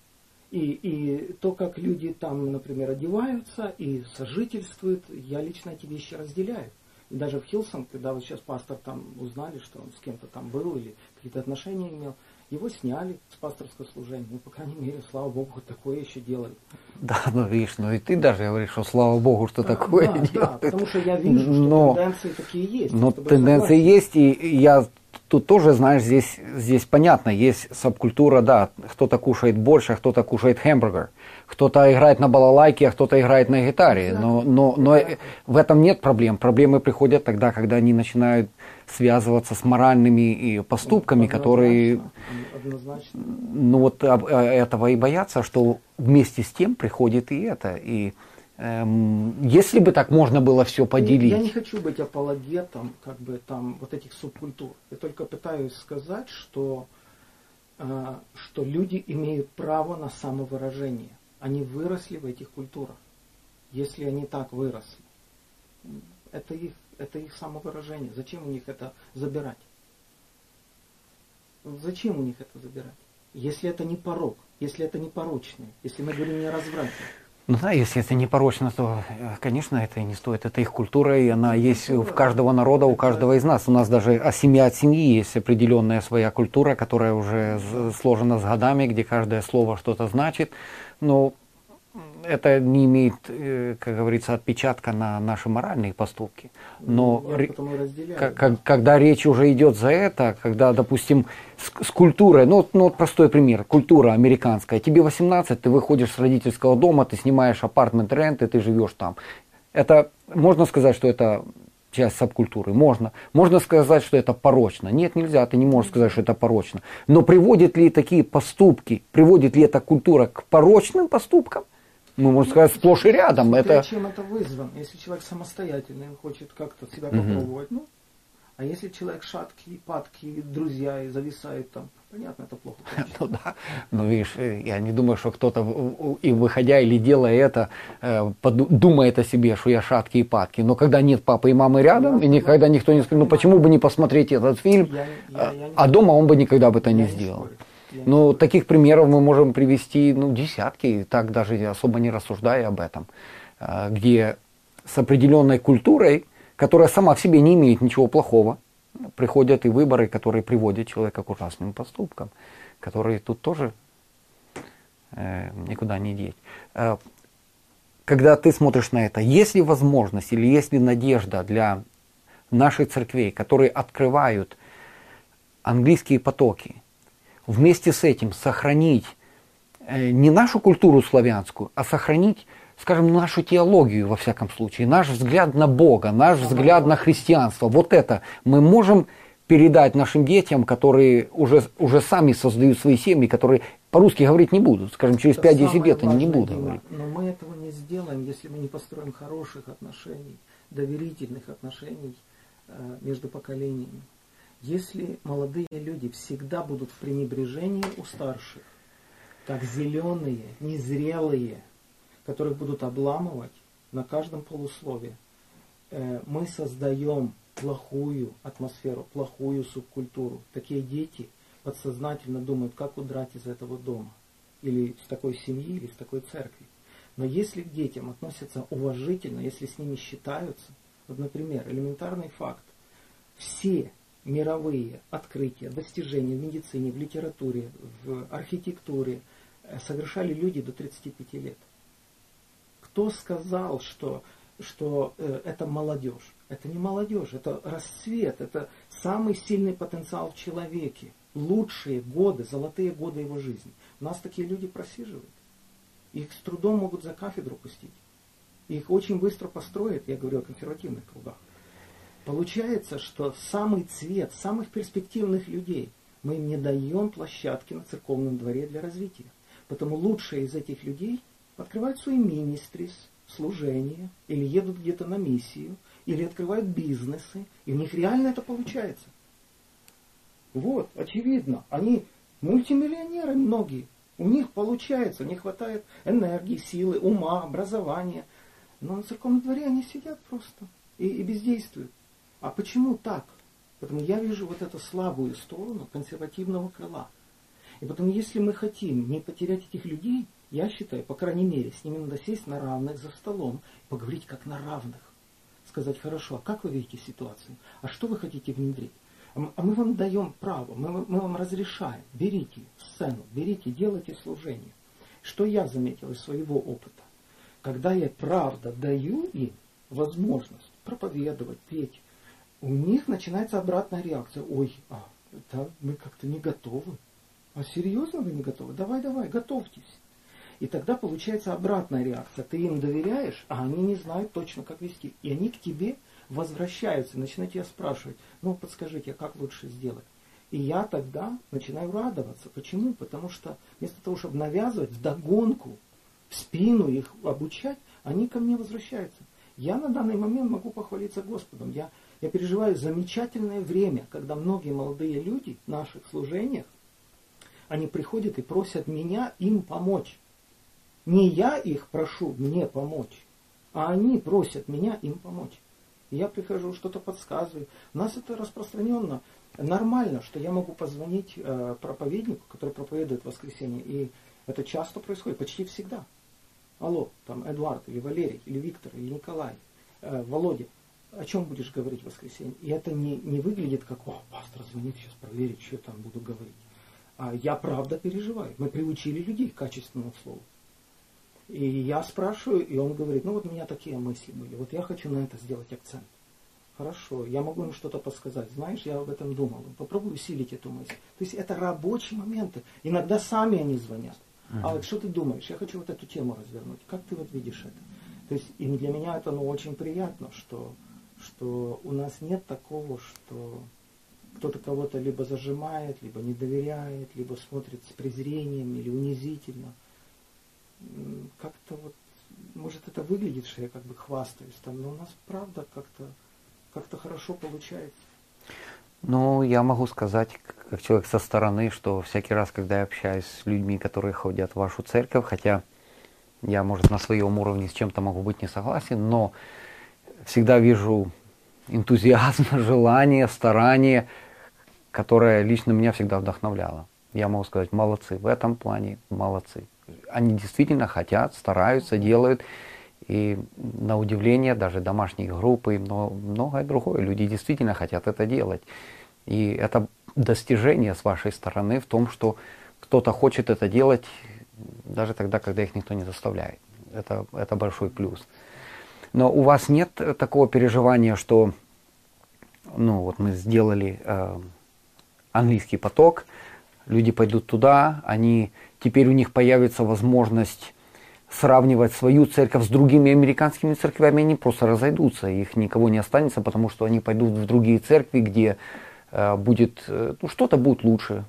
И, и то, как люди там, например, одеваются и сожительствуют, я лично эти вещи разделяю. И даже в Хилсон, когда вот сейчас пастор там узнали, что он с кем-то там был или какие-то отношения имел, его сняли с пасторского служения. Ну, по крайней мере, слава Богу, хоть такое еще делали. Да, ну видишь, ну и ты даже говоришь, что слава Богу, что такое да, делают. Да, потому что я вижу, что но, тенденции такие есть. Но тенденции есть, и я тут тоже, знаешь, здесь, здесь понятно, есть субкультура, да, кто-то кушает больше, а кто-то кушает хэмбургер, кто-то играет на балалайке, а кто-то играет на гитаре, да. но, но, но да. в этом нет проблем. Проблемы приходят тогда, когда они начинают связываться с моральными и поступками, однозначно, которые, однозначно. ну вот а, этого и боятся, что вместе с тем приходит и это, и Эм, если бы так можно было все поделить. Я не хочу быть апологетом как бы там вот этих субкультур. Я только пытаюсь сказать, что, э, что люди имеют право на самовыражение. Они выросли в этих культурах. Если они так выросли, это их, это их самовыражение. Зачем у них это забирать? Зачем у них это забирать? Если это не порог, если это не порочное, если мы говорим не о разврате. Ну да, если это не порочно, то, э, конечно, это и не стоит. Это их культура, и она есть у каждого народа, у каждого из нас. У нас даже а семья от семьи есть определенная своя культура, которая уже сложена с годами, где каждое слово что-то значит. Но это не имеет, э, как говорится, отпечатка на наши моральные поступки. Но ну, как, когда речь уже идет за это, когда, допустим, с, с культурой, ну, ну вот простой пример, культура американская, тебе 18, ты выходишь с родительского дома, ты снимаешь апартмент рент, и ты живешь там. Это, можно сказать, что это часть субкультуры? Можно. Можно сказать, что это порочно. Нет, нельзя, ты не можешь сказать, что это порочно. Но приводят ли такие поступки, приводит ли эта культура к порочным поступкам? Ну, можно сказать, сплошь и рядом. Смотря это... чем это вызвано. Если человек самостоятельный, хочет как-то себя угу. попробовать, ну, а если человек шаткий, падкий, друзья и зависает там, понятно, это плохо. Ну да, ну видишь, э, я не думаю, что кто-то, и выходя или делая это, э, думает о себе, что я шаткий и падкий. Но когда нет папы и мамы рядом, и никогда никто не скажет, ну почему бы не посмотреть этот фильм, я, я, я а дома он бы никогда бы это не сделал. Спорю. Ну, таких примеров мы можем привести ну, десятки, так даже особо не рассуждая об этом, а, где с определенной культурой, которая сама в себе не имеет ничего плохого, приходят и выборы, которые приводят человека к ужасным поступкам, которые тут тоже э, никуда не деть. Э, когда ты смотришь на это, есть ли возможность или есть ли надежда для наших церквей, которые открывают английские потоки, вместе с этим сохранить э, не нашу культуру славянскую, а сохранить, скажем, нашу теологию, во всяком случае, наш взгляд на Бога, наш взгляд на христианство. Вот это мы можем передать нашим детям, которые уже, уже сами создают свои семьи, которые по-русски говорить не будут. Скажем, через 5-10 лет они не будут говорить. Но мы этого не сделаем, если мы не построим хороших отношений, доверительных отношений э, между поколениями. Если молодые люди всегда будут в пренебрежении у старших, как зеленые, незрелые, которых будут обламывать на каждом полуслове, э, мы создаем плохую атмосферу, плохую субкультуру. Такие дети подсознательно думают, как удрать из этого дома, или с такой семьи, или с такой церкви. Но если к детям относятся уважительно, если с ними считаются, вот, например, элементарный факт, все мировые открытия, достижения в медицине, в литературе, в архитектуре э, совершали люди до 35 лет. Кто сказал, что, что э, это молодежь? Это не молодежь, это расцвет, это самый сильный потенциал в человеке. Лучшие годы, золотые годы его жизни. У нас такие люди просиживают. Их с трудом могут за кафедру пустить. Их очень быстро построят, я говорю о консервативных кругах. Получается, что самый цвет самых перспективных людей мы им не даем площадки на церковном дворе для развития. Потому лучшие из этих людей открывают свои министрис, служение, или едут где-то на миссию, или открывают бизнесы, и у них реально это получается. Вот, очевидно, они мультимиллионеры многие, у них получается, не хватает энергии, силы, ума, образования, но на церковном дворе они сидят просто и, и бездействуют. А почему так? Потому я вижу вот эту слабую сторону консервативного крыла. И потом, если мы хотим не потерять этих людей, я считаю, по крайней мере, с ними надо сесть на равных за столом, поговорить как на равных. Сказать, хорошо, а как вы видите ситуацию? А что вы хотите внедрить? А, а мы вам даем право, мы, мы вам разрешаем. Берите сцену, берите, делайте служение. Что я заметил из своего опыта? Когда я правда даю им возможность проповедовать, петь, у них начинается обратная реакция. Ой, а, это мы как-то не готовы. А серьезно вы не готовы? Давай, давай, готовьтесь. И тогда получается обратная реакция. Ты им доверяешь, а они не знают точно, как вести. И они к тебе возвращаются, начинают тебя спрашивать, ну подскажите, а как лучше сделать? И я тогда начинаю радоваться. Почему? Потому что вместо того, чтобы навязывать вдогонку, в спину их обучать, они ко мне возвращаются. Я на данный момент могу похвалиться Господом. Я, я переживаю замечательное время, когда многие молодые люди в наших служениях, они приходят и просят меня им помочь. Не я их прошу мне помочь, а они просят меня им помочь. Я прихожу, что-то подсказываю. У нас это распространенно. Нормально, что я могу позвонить э, проповеднику, который проповедует в воскресенье. И это часто происходит, почти всегда. Алло, там Эдуард, или Валерий, или Виктор, или Николай, э, Володя, о чем будешь говорить в воскресенье? И это не, не выглядит как, о, пастор звонит, сейчас проверить, что я там буду говорить. А я правда переживаю. Мы приучили людей к качественному слову. И я спрашиваю, и он говорит, ну вот у меня такие мысли были, вот я хочу на это сделать акцент. Хорошо, я могу им что-то подсказать. Знаешь, я об этом думал. Попробуй усилить эту мысль. То есть это рабочие моменты. Иногда сами они звонят. Uh-huh. А вот что ты думаешь? Я хочу вот эту тему развернуть. Как ты вот видишь это? То есть и для меня это ну, очень приятно, что, что у нас нет такого, что кто-то кого-то либо зажимает, либо не доверяет, либо смотрит с презрением или унизительно как-то вот, может это выглядит, что я как бы хвастаюсь там, но у нас правда как-то как-то хорошо получается. Ну, я могу сказать, как человек со стороны, что всякий раз, когда я общаюсь с людьми, которые ходят в вашу церковь, хотя я, может, на своем уровне с чем-то могу быть не согласен, но всегда вижу энтузиазм, желание, старание, которое лично меня всегда вдохновляло. Я могу сказать, молодцы, в этом плане молодцы они действительно хотят, стараются, делают. И на удивление даже домашние группы, но многое другое. Люди действительно хотят это делать. И это достижение с вашей стороны в том, что кто-то хочет это делать даже тогда, когда их никто не заставляет. Это, это большой плюс. Но у вас нет такого переживания, что ну вот мы сделали э, английский поток, люди пойдут туда, они теперь у них появится возможность сравнивать свою церковь с другими американскими церквями, они просто разойдутся, их никого не останется, потому что они пойдут в другие церкви, где э, будет, э, ну, что-то будет лучше,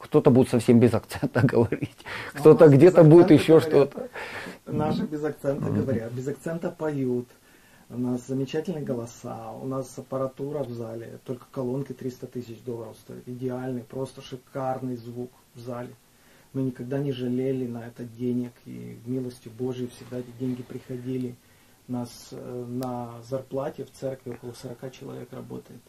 кто-то будет совсем без акцента говорить, ну, кто-то где-то будет еще что-то. Наши без акцента говорят, без акцента поют, у нас замечательные голоса, у нас аппаратура в зале, только колонки 300 тысяч долларов стоят, идеальный, просто шикарный звук в зале. Мы никогда не жалели на это денег, и милостью Божией всегда эти деньги приходили. У нас э, на зарплате в церкви около 40 человек работает.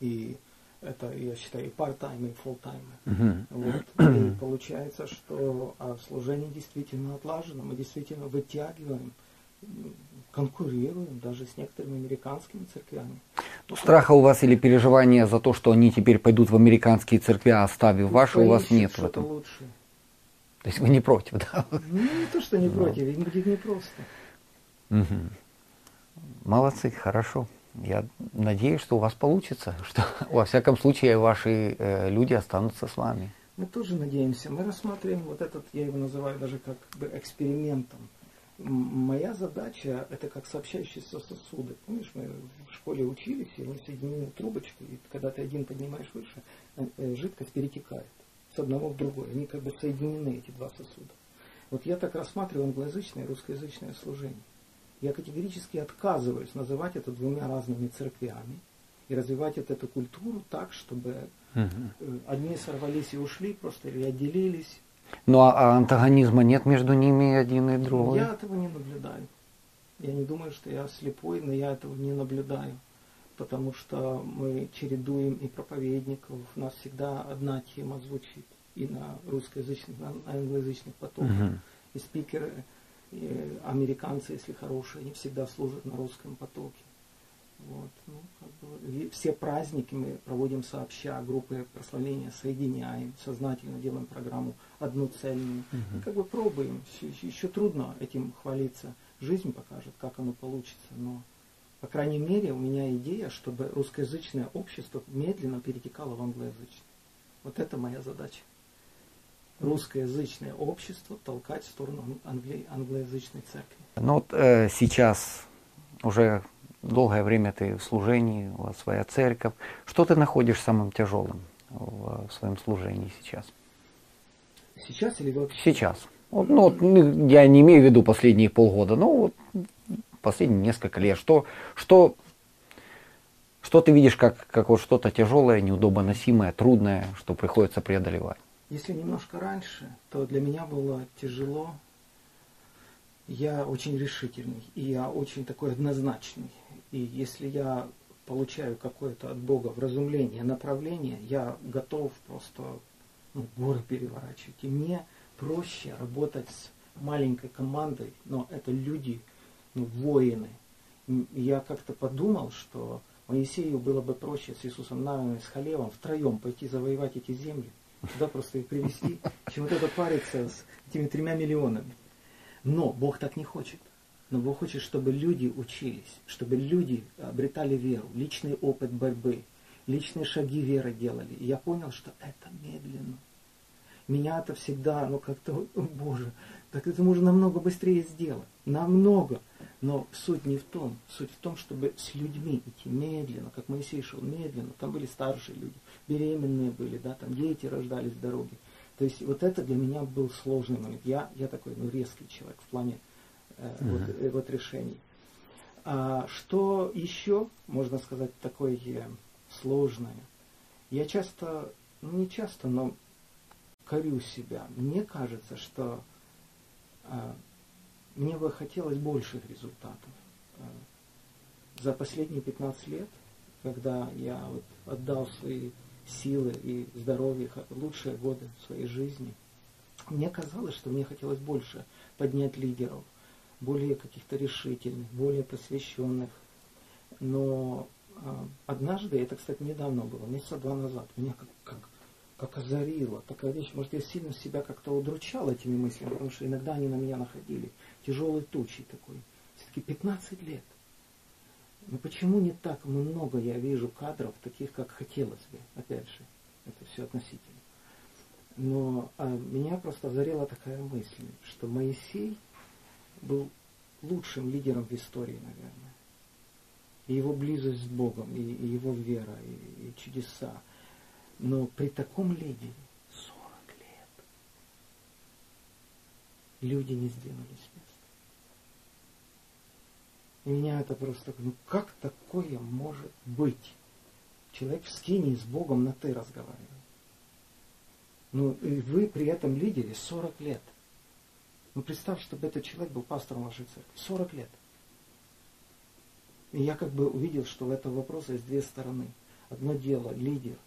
И это, я считаю, и part-time, и full-time. Uh-huh. Вот. И получается, что а служение действительно отлажено. Мы действительно вытягиваем конкурируем даже с некоторыми американскими церквями. Ну, страха у вас или переживания за то, что они теперь пойдут в американские церкви, оставив ну, ваши, у вас нет в этом? Лучше. То есть вы не против, да? Ну, не то, что не ну. против, им будет непросто. Угу. Молодцы, хорошо. Я надеюсь, что у вас получится, что во всяком случае ваши э, люди останутся с вами. Мы тоже надеемся. Мы рассматриваем вот этот, я его называю даже как бы экспериментом. Моя задача это как сообщающиеся сосуды. Помнишь, мы в школе учились, и мы соединили трубочку, и когда ты один поднимаешь выше, э, э, жидкость перетекает с одного в другое. Они как бы соединены, эти два сосуда. Вот я так рассматриваю англоязычное и русскоязычное служение. Я категорически отказываюсь называть это двумя разными церквями и развивать эту культуру так, чтобы угу. одни сорвались и ушли просто или отделились. Ну а, а антагонизма нет между ними один и другой? Я этого не наблюдаю. Я не думаю, что я слепой, но я этого не наблюдаю. Потому что мы чередуем и проповедников. У нас всегда одна тема звучит. И на русскоязычных, и на англоязычных потоках. Угу. И спикеры и американцы, если хорошие, они всегда служат на русском потоке. Вот, ну, как бы, все праздники мы проводим сообща, группы прославления соединяем, сознательно делаем программу одну цельную. Угу. И как бы пробуем. Еще, еще трудно этим хвалиться. Жизнь покажет, как оно получится. Но, по крайней мере, у меня идея, чтобы русскоязычное общество медленно перетекало в англоязычное. Вот это моя задача русскоязычное общество толкать в сторону англи- англоязычной церкви. Ну вот э, сейчас уже долгое время ты в служении, у вас своя церковь. Что ты находишь самым тяжелым в, в своем служении сейчас? Сейчас или вообще? Сейчас. Вот, ну, вот, ну, я не имею в виду последние полгода, но вот последние несколько лет. Что, что, что ты видишь как, как вот что-то тяжелое, неудобоносимое, трудное, что приходится преодолевать? Если немножко раньше, то для меня было тяжело. Я очень решительный, и я очень такой однозначный. И если я получаю какое-то от Бога вразумление, направление, я готов просто ну, горы переворачивать. И мне проще работать с маленькой командой, но это люди, ну, воины. Я как-то подумал, что Моисею было бы проще с Иисусом Навином и с Халевом втроем пойти завоевать эти земли, да, просто их привести, чем вот это париться с этими тремя миллионами. Но Бог так не хочет. Но Бог хочет, чтобы люди учились, чтобы люди обретали веру, личный опыт борьбы, личные шаги веры делали. И я понял, что это медленно. Меня это всегда, ну как-то, о, Боже, так это можно намного быстрее сделать. Намного. Но суть не в том. Суть в том, чтобы с людьми идти медленно, как Моисей шел медленно. Там были старшие люди, беременные были, да, там дети рождались с дороги. То есть вот это для меня был сложный момент. Я, я такой ну, резкий человек в плане э, uh-huh. вот, э, вот решений. А что еще, можно сказать, такое э, сложное? Я часто, ну не часто, но корю себя. Мне кажется, что мне бы хотелось больших результатов. Э, за последние 15 лет, когда я вот отдал свои силы и здоровье, лучшие годы своей жизни, мне казалось, что мне хотелось больше поднять лидеров, более каких-то решительных, более посвященных. Но э, однажды, это, кстати, недавно было, месяца два назад, меня как, как как озарило. Такая вещь, может, я сильно себя как-то удручал этими мыслями, потому что иногда они на меня находили. Тяжелой тучей такой. Все-таки 15 лет. Но почему не так много я вижу кадров, таких, как хотелось бы? Опять же, это все относительно. Но а, меня просто озарила такая мысль, что Моисей был лучшим лидером в истории, наверное. И его близость с Богом, и, и его вера, и, и чудеса – но при таком лидере 40 лет люди не сдвинулись с места. И меня это просто, ну как такое может быть? Человек в скине с Богом на ты разговаривает. Ну, и вы при этом лидере 40 лет. Ну, представь, чтобы этот человек был пастором вашей церкви. 40 лет. И я как бы увидел, что в этом вопросе есть две стороны. Одно дело лидер –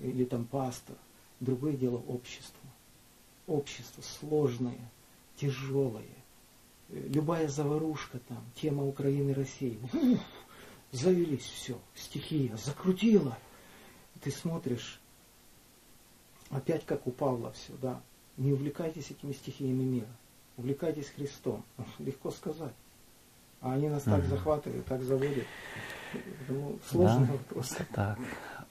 или там пастор. Другое дело общество. Общество сложное, тяжелое. Любая заварушка там, тема Украины, России. Уф, завелись все, стихия закрутила. Ты смотришь, опять как у Павла все, да. Не увлекайтесь этими стихиями мира. Увлекайтесь Христом. Легко сказать. А они нас так захватывают, так заводят. Ну, сложный да, вопрос. Так.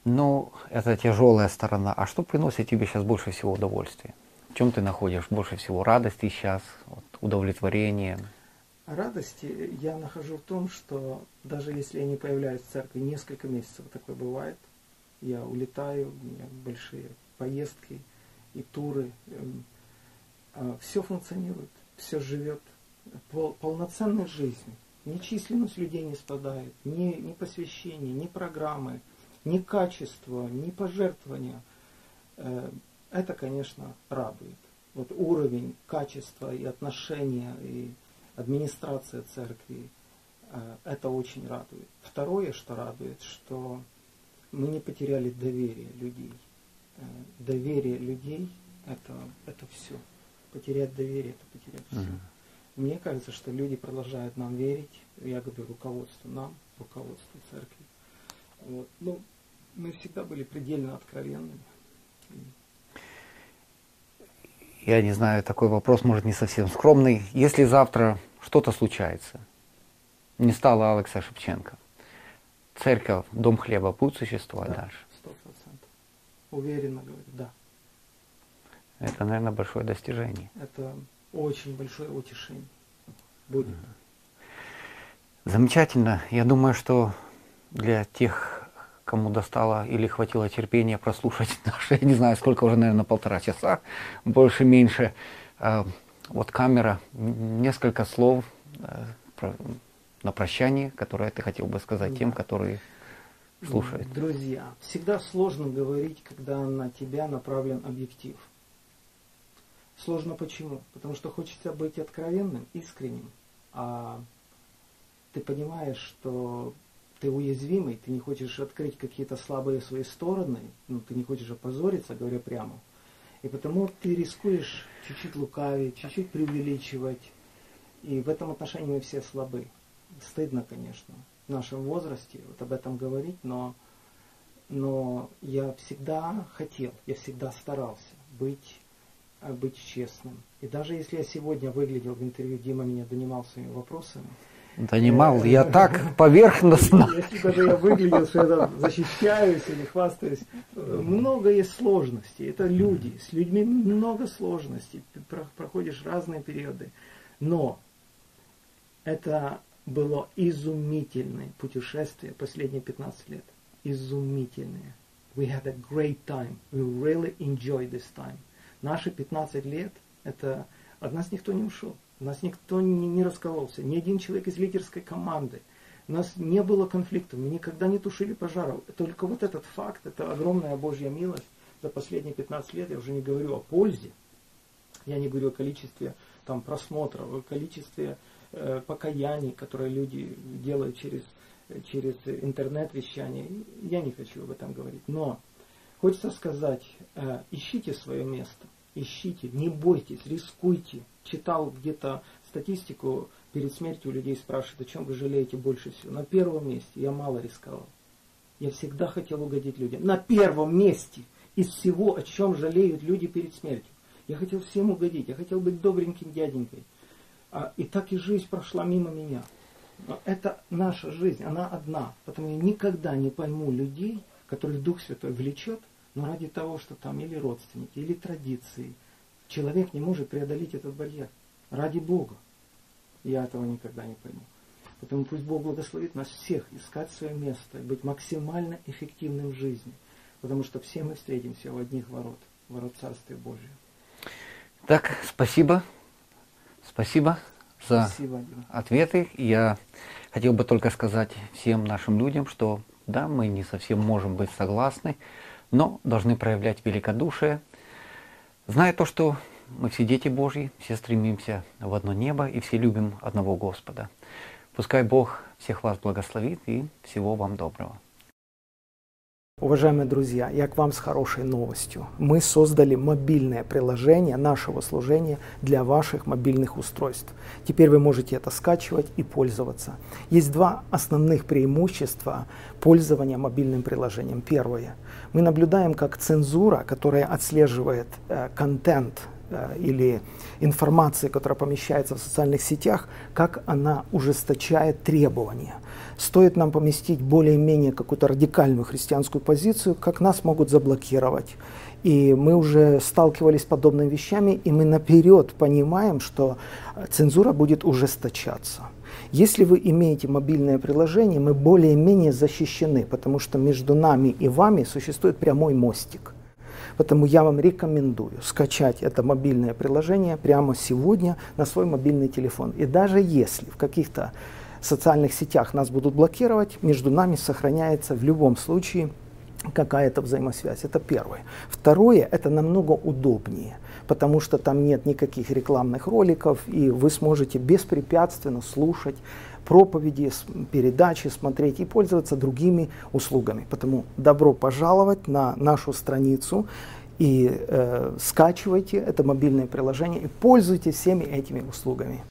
Ну, это тяжелая сторона. А что приносит тебе сейчас больше всего удовольствия? В чем ты находишь больше всего радости сейчас, вот, удовлетворения? Радости я нахожу в том, что даже если я не появляюсь в церкви несколько месяцев, такое бывает, я улетаю, у меня большие поездки и туры, эм, а, все функционирует, все живет пол, полноценной жизнью. Ни численность людей не спадает, ни, ни посвящение, ни программы, ни качество, ни пожертвования. Э, это, конечно, радует. Вот уровень качества и отношения, и администрация церкви, э, это очень радует. Второе, что радует, что мы не потеряли доверие людей. Э, доверие людей это, это все. Потерять доверие это потерять все. Угу. Мне кажется, что люди продолжают нам верить. Я говорю руководству нам, руководству церкви. Вот. Ну, мы всегда были предельно откровенными. Я не знаю, такой вопрос может не совсем скромный. Если завтра что-то случается, не стало Алекса Шевченко, церковь, дом хлеба будет существовать да, дальше? Сто процентов. Уверенно говорю, да. Это, наверное, большое достижение. Это очень большое утешение. Будет. Замечательно. Я думаю, что для тех, кому достало или хватило терпения прослушать наши, я не знаю, сколько уже, наверное, полтора часа, больше-меньше, а, вот камера, несколько слов э, на прощание, которое ты хотел бы сказать да. тем, которые слушают. Друзья, всегда сложно говорить, когда на тебя направлен объектив. Сложно почему? Потому что хочется быть откровенным, искренним, а ты понимаешь, что ты уязвимый, ты не хочешь открыть какие-то слабые свои стороны, ну, ты не хочешь опозориться, говоря прямо. И потому ты рискуешь чуть-чуть лукавить, чуть-чуть преувеличивать. И в этом отношении мы все слабы. Стыдно, конечно, в нашем возрасте вот об этом говорить, но, но я всегда хотел, я всегда старался быть быть честным. И даже если я сегодня выглядел в интервью, Дима меня донимал своими вопросами. Донимал, я так поверхностно. Если даже я выглядел, что я защищаюсь или хвастаюсь, много есть сложностей. Это люди, с людьми много сложностей. Проходишь разные периоды. Но это было изумительное путешествие последние 15 лет. Изумительное. We had a great time. We really enjoyed this time. Наши 15 лет, это от нас никто не ушел, нас никто не, не раскололся, ни один человек из лидерской команды. У нас не было конфликтов, мы никогда не тушили пожаров. Только вот этот факт, это огромная Божья милость за последние 15 лет, я уже не говорю о пользе, я не говорю о количестве там, просмотров, о количестве э, покаяний, которые люди делают через, через интернет-вещание. Я не хочу об этом говорить. Но хочется сказать, э, ищите свое место ищите, не бойтесь, рискуйте. Читал где-то статистику, перед смертью людей спрашивают, о чем вы жалеете больше всего. На первом месте я мало рисковал. Я всегда хотел угодить людям. На первом месте из всего, о чем жалеют люди перед смертью. Я хотел всем угодить, я хотел быть добреньким дяденькой. А, и так и жизнь прошла мимо меня. Но это наша жизнь, она одна. Поэтому я никогда не пойму людей, которых Дух Святой влечет – но ради того, что там или родственники, или традиции, человек не может преодолеть этот барьер. Ради Бога. Я этого никогда не пойму. Поэтому пусть Бог благословит нас всех искать свое место, быть максимально эффективным в жизни. Потому что все мы встретимся в одних ворот, ворот Царствия Божия. Так, спасибо. Спасибо за спасибо, ответы. Я хотел бы только сказать всем нашим людям, что да, мы не совсем можем быть согласны но должны проявлять великодушие, зная то, что мы все дети Божьи, все стремимся в одно небо и все любим одного Господа. Пускай Бог всех вас благословит и всего вам доброго. Уважаемые друзья, я к вам с хорошей новостью. Мы создали мобильное приложение нашего служения для ваших мобильных устройств. Теперь вы можете это скачивать и пользоваться. Есть два основных преимущества пользования мобильным приложением. Первое. Мы наблюдаем, как цензура, которая отслеживает э, контент э, или информации, которая помещается в социальных сетях, как она ужесточает требования. Стоит нам поместить более-менее какую-то радикальную христианскую позицию, как нас могут заблокировать. И мы уже сталкивались с подобными вещами, и мы наперед понимаем, что цензура будет ужесточаться. Если вы имеете мобильное приложение, мы более-менее защищены, потому что между нами и вами существует прямой мостик. Поэтому я вам рекомендую скачать это мобильное приложение прямо сегодня на свой мобильный телефон. И даже если в каких-то социальных сетях нас будут блокировать, между нами сохраняется в любом случае какая-то взаимосвязь. Это первое. Второе, это намного удобнее, потому что там нет никаких рекламных роликов, и вы сможете беспрепятственно слушать проповеди, передачи, смотреть и пользоваться другими услугами. Поэтому добро пожаловать на нашу страницу и э, скачивайте это мобильное приложение и пользуйтесь всеми этими услугами.